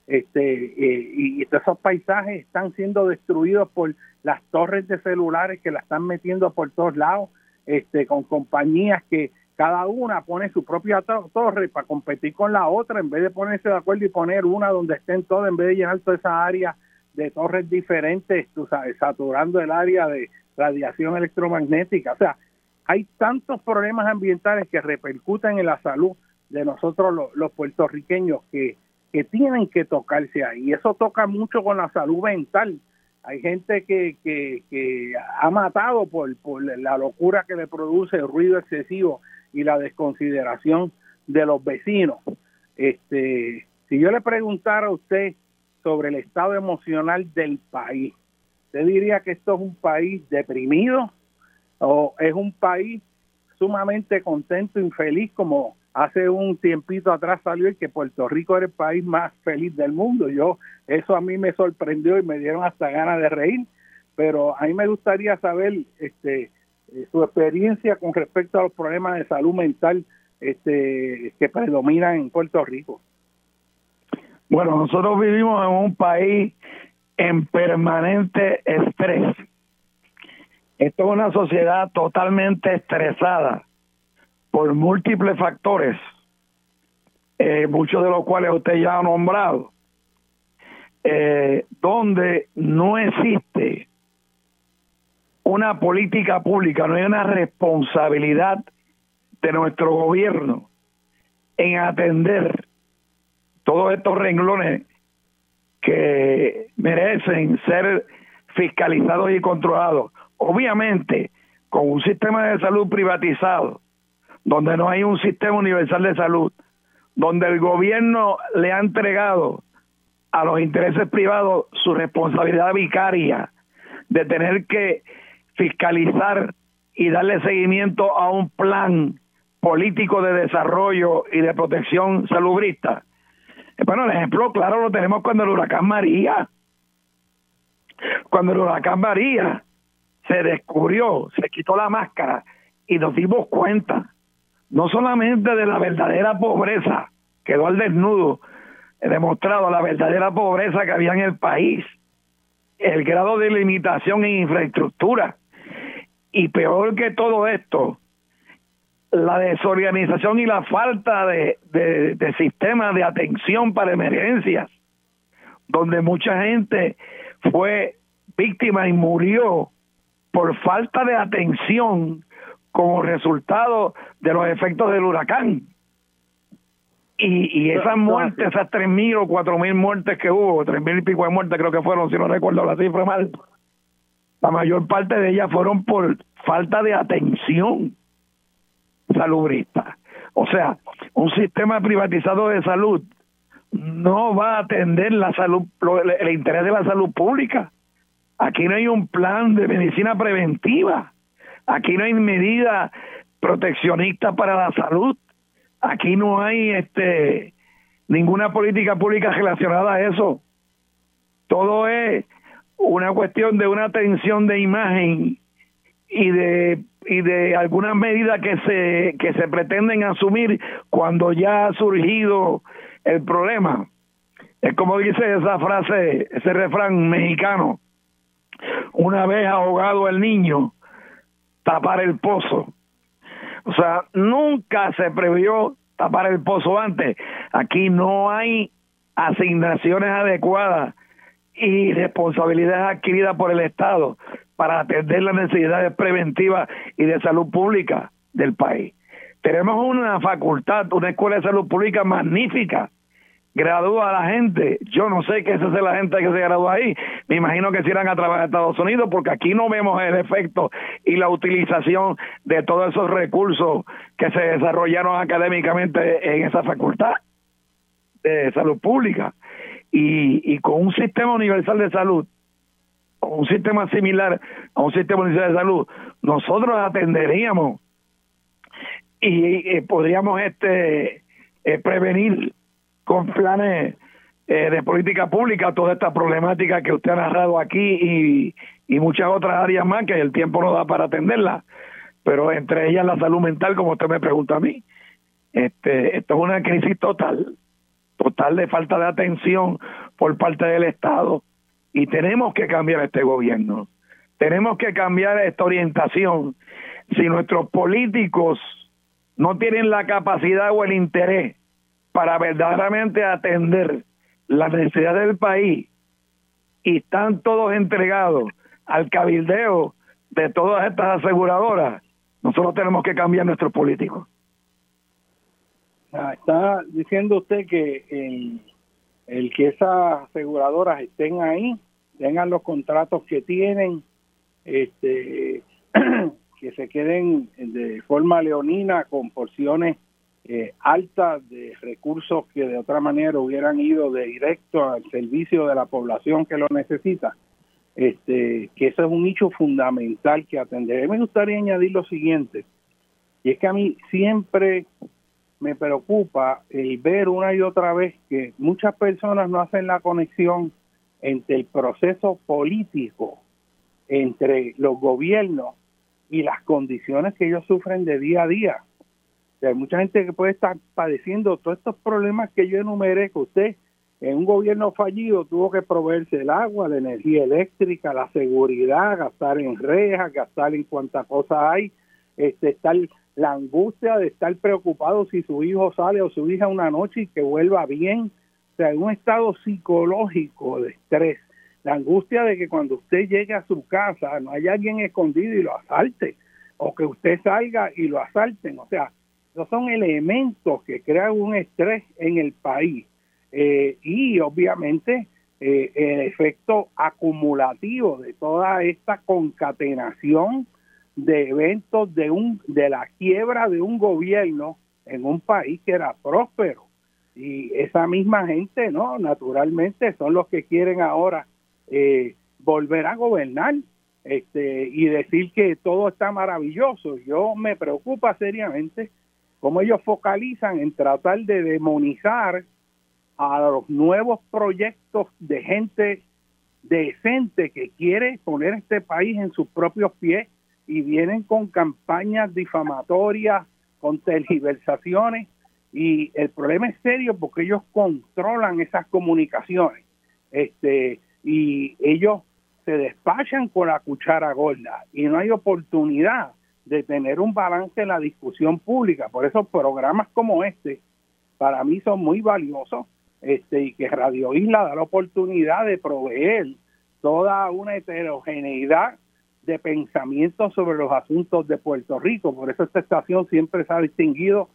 S1: Este, eh, y, y todos esos paisajes están siendo destruidos por las torres de celulares que la están metiendo por todos lados este, con compañías que cada una pone su propia torre para competir con la otra en vez de ponerse de acuerdo y poner una donde estén todas en vez de llenar toda esa área de torres diferentes, tú sabes, saturando el área de radiación electromagnética. O sea, hay tantos problemas ambientales que repercuten en la salud de nosotros los, puertorriqueños que, que tienen que tocarse ahí. Y eso toca mucho con la salud mental hay gente que, que, ha matado por, por la locura que le produce el ruido excesivo y la desconsideración de los vecinos. Este, si yo le preguntara a usted sobre el estado emocional del país, ¿usted diría que esto es un país deprimido o es un país sumamente contento, infeliz, como hace un tiempito atrás salió el que Puerto Rico era el país más feliz del mundo. Yo eso a mí me sorprendió y me dieron hasta ganas de reír, pero a mí me gustaría saber este eh, su experiencia con respecto a los problemas de salud mental este que predominan en Puerto Rico.
S3: Bueno, nosotros vivimos en un país en permanente estrés. Esto es una sociedad totalmente estresada por múltiples factores, eh, muchos de los cuales usted ya ha nombrado, eh, donde no existe una política pública, no hay una responsabilidad de nuestro gobierno en atender todos estos renglones que merecen ser fiscalizados y controlados. Obviamente, con un sistema de salud privatizado, donde no hay un sistema universal de salud, donde el gobierno le ha entregado a los intereses privados su responsabilidad vicaria de tener que fiscalizar y darle seguimiento a un plan político de desarrollo y de protección salubrista. Bueno, el ejemplo claro lo tenemos cuando el huracán María. Cuando el huracán María se descubrió, se quitó la máscara y nos dimos cuenta no solamente de la verdadera pobreza, quedó al desnudo, he demostrado la verdadera pobreza que había en el país, el grado de limitación en infraestructura, y peor que todo esto, la desorganización y la falta de, de, de sistemas de atención para emergencias, donde mucha gente fue víctima y murió por falta de atención como resultado de los efectos del huracán. Y, y esas muertes, esas tres mil o cuatro mil muertes que hubo, tres mil y pico de muertes creo que fueron, si no recuerdo la cifra mal, la mayor parte de ellas fueron por falta de atención salubrista. O sea, un sistema privatizado de salud no va a atender la salud, el interés de la salud pública. Aquí no hay un plan de medicina preventiva Aquí no hay medida proteccionista para la salud. Aquí no hay este ninguna política pública relacionada a eso. Todo es una cuestión de una tensión de imagen y de y de algunas medidas que se que se pretenden asumir cuando ya ha surgido el problema. Es como dice esa frase, ese refrán mexicano. Una vez ahogado el niño, tapar el pozo. O sea, nunca se previó tapar el pozo antes. Aquí no hay asignaciones adecuadas y responsabilidades adquiridas por el Estado para atender las necesidades preventivas y de salud pública del país. Tenemos una facultad, una escuela de salud pública magnífica, gradúa a la gente. Yo no sé qué es hace la gente que se gradúa ahí. Me imagino que se irán a trabajar a Estados Unidos porque aquí no vemos el efecto y la utilización de todos esos recursos que se desarrollaron académicamente en esa facultad de salud pública. Y, y con un sistema universal de salud, con un sistema similar a un sistema universal de salud, nosotros atenderíamos y, eh, podríamos este eh, prevenir con planes eh, de política pública toda esta problemática que usted ha narrado aquí y, y muchas otras áreas más que el tiempo no da para atenderla, pero entre ellas la salud mental, como usted me pregunta a mí. Este, esto es una crisis total, total de falta de atención por parte del Estado y tenemos que cambiar este gobierno. Tenemos que cambiar esta orientación. Si nuestros políticos no tienen la capacidad o el interés para verdaderamente atender las necesidades del país y están todos entregados al cabildeo de todas estas aseguradoras, nosotros tenemos que cambiar nuestros políticos.
S1: Ah, está diciendo usted que el, que esas aseguradoras estén ahí, tengan los contratos que tienen, este que se queden de forma leonina con porciones eh, alta de recursos que de otra manera hubieran ido de directo al servicio de la población que lo necesita, este, que eso es un nicho fundamental que atender. Me gustaría añadir lo siguiente, y es que a mí siempre me preocupa el ver una y otra vez que muchas personas no hacen la conexión entre el proceso político, entre los gobiernos y las condiciones que ellos sufren de día a día. hay mucha gente que puede estar padeciendo todos estos problemas que yo enumeré, que usted en un gobierno fallido tuvo que proveerse el agua, la energía eléctrica, la seguridad, gastar en rejas, gastar en cuantas cosas hay, este, estar la angustia de estar preocupado si su hijo sale o su hija una noche y que vuelva bien, o sea, en un estado psicológico de estrés, la angustia de que cuando usted llegue a su casa no haya alguien escondido y lo asalte, o que usted salga y lo asalten, o sea, esos son elementos que crean un estrés en el país. Eh, y obviamente eh, el efecto acumulativo de toda esta concatenación de eventos de un de la quiebra de un gobierno en un país que era próspero. Y esa misma gente no naturalmente son los que quieren ahora eh, volver a gobernar este y decir que todo está maravilloso. Yo me preocupa seriamente cómo ellos focalizan en tratar de demonizar a los nuevos proyectos de gente decente que quiere poner este país en sus propios pies y vienen con campañas difamatorias, con tergiversaciones y el problema es serio porque ellos controlan esas comunicaciones este y ellos se despachan con la cuchara gorda y no hay oportunidad de tener un balance en la discusión pública. Por eso programas como este para mí son muy valiosos este y que Radio Isla da la oportunidad de proveer toda una heterogeneidad de pensamiento sobre los asuntos de Puerto Rico. Por eso esta estación siempre se ha distinguido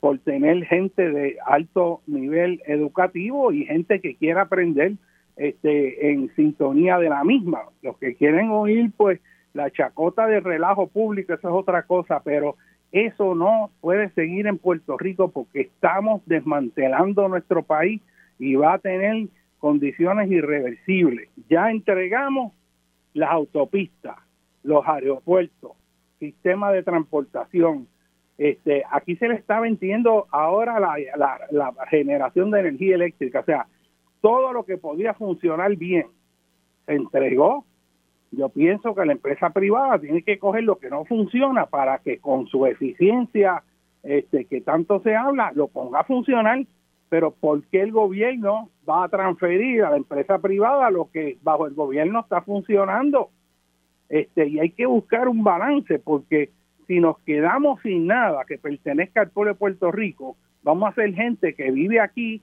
S1: por tener gente de alto nivel educativo y gente que quiera aprender este, en sintonía de la misma. Los que quieren oír, pues, la chacota de relajo público, eso es otra cosa, pero eso no puede seguir en Puerto Rico porque estamos desmantelando nuestro país y va a tener condiciones irreversibles. Ya entregamos las autopistas, los aeropuertos, sistema de transportación. Este, aquí se le está vendiendo ahora la, la, generación de energía eléctrica, o sea, todo lo que podía funcionar bien se entregó. Yo pienso que la empresa privada tiene que coger lo que no funciona para que con su eficiencia, este, que tanto se habla, lo ponga a funcionar. Pero ¿por qué el gobierno va a transferir a la empresa privada lo que bajo el gobierno está funcionando? Este y hay que buscar un balance porque si nos quedamos sin nada que pertenezca al pueblo de Puerto Rico, vamos a ser gente que vive aquí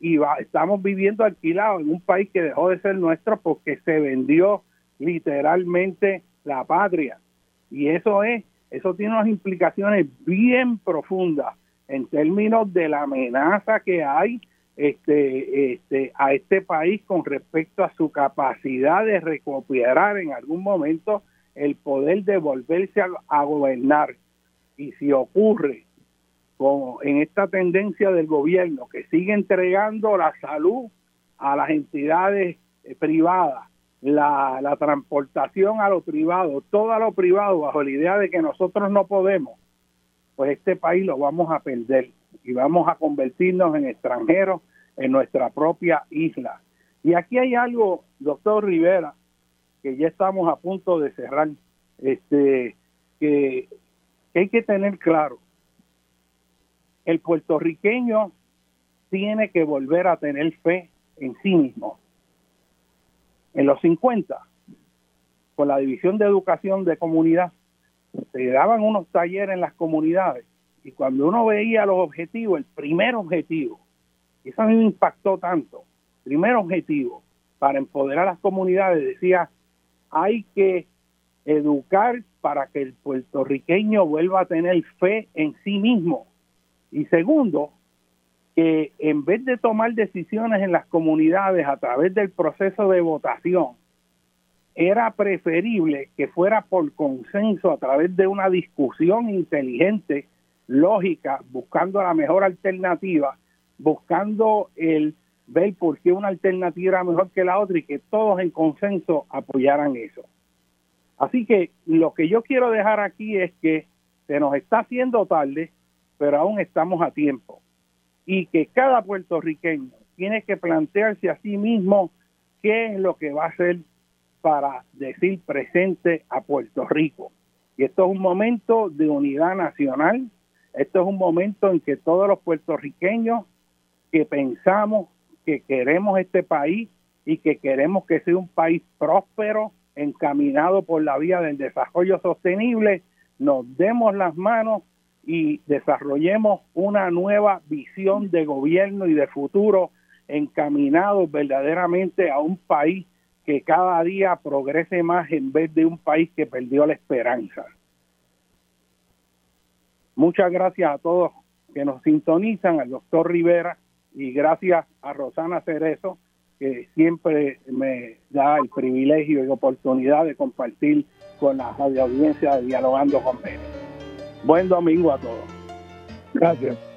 S1: y va, estamos viviendo alquilados en un país que dejó de ser nuestro porque se vendió literalmente la patria. Y eso es, eso tiene unas implicaciones bien profundas en términos de la amenaza que hay este, este, a este país con respecto a su capacidad de recuperar en algún momento el poder de volverse a, gobernar. Y si ocurre como en esta tendencia del gobierno que sigue entregando la salud a las entidades eh, privadas, la, la transportación a lo privado, todo a lo privado bajo la idea de que nosotros no podemos, pues este país lo vamos a perder y vamos a convertirnos en extranjeros en nuestra propia isla. Y aquí hay algo, doctor Rivera, que ya estamos a punto de cerrar, este, que, hay que tener claro. El puertorriqueño tiene que volver a tener fe en sí mismo. En los 50, con la División de Educación de Comunidad, se daban unos talleres en las comunidades y cuando uno veía los objetivos, el primer objetivo, eso a mí me impactó tanto, primer objetivo, para empoderar a las comunidades, decía, hay que educar para que el puertorriqueño vuelva a tener fe en sí mismo. Y segundo, que en vez de tomar decisiones en las comunidades a través del proceso de votación, era preferible que fuera por consenso a través de una discusión inteligente, lógica, buscando la mejor alternativa, buscando el ver por qué una alternativa era mejor que la otra y que todos en consenso apoyaran eso. Así que lo que yo quiero dejar aquí es que se nos está haciendo tarde, pero aún estamos a tiempo. Y que cada puertorriqueño tiene que plantearse a sí mismo qué es lo que va a hacer para decir presente a Puerto Rico. Y esto es un momento de unidad nacional, esto es un momento en que todos los puertorriqueños que pensamos que queremos este país y que queremos que sea un país próspero, encaminado por la vía del desarrollo sostenible, nos demos las manos y desarrollemos una nueva visión de gobierno y de futuro encaminado verdaderamente a un país que cada día progrese más en vez de un país que perdió la esperanza. Muchas gracias a todos que nos sintonizan, al doctor Rivera y gracias a Rosana Cerezo, que siempre me da el privilegio y oportunidad de compartir con la audiencia de Dialogando con Buen domingo a todos.
S3: Gracias.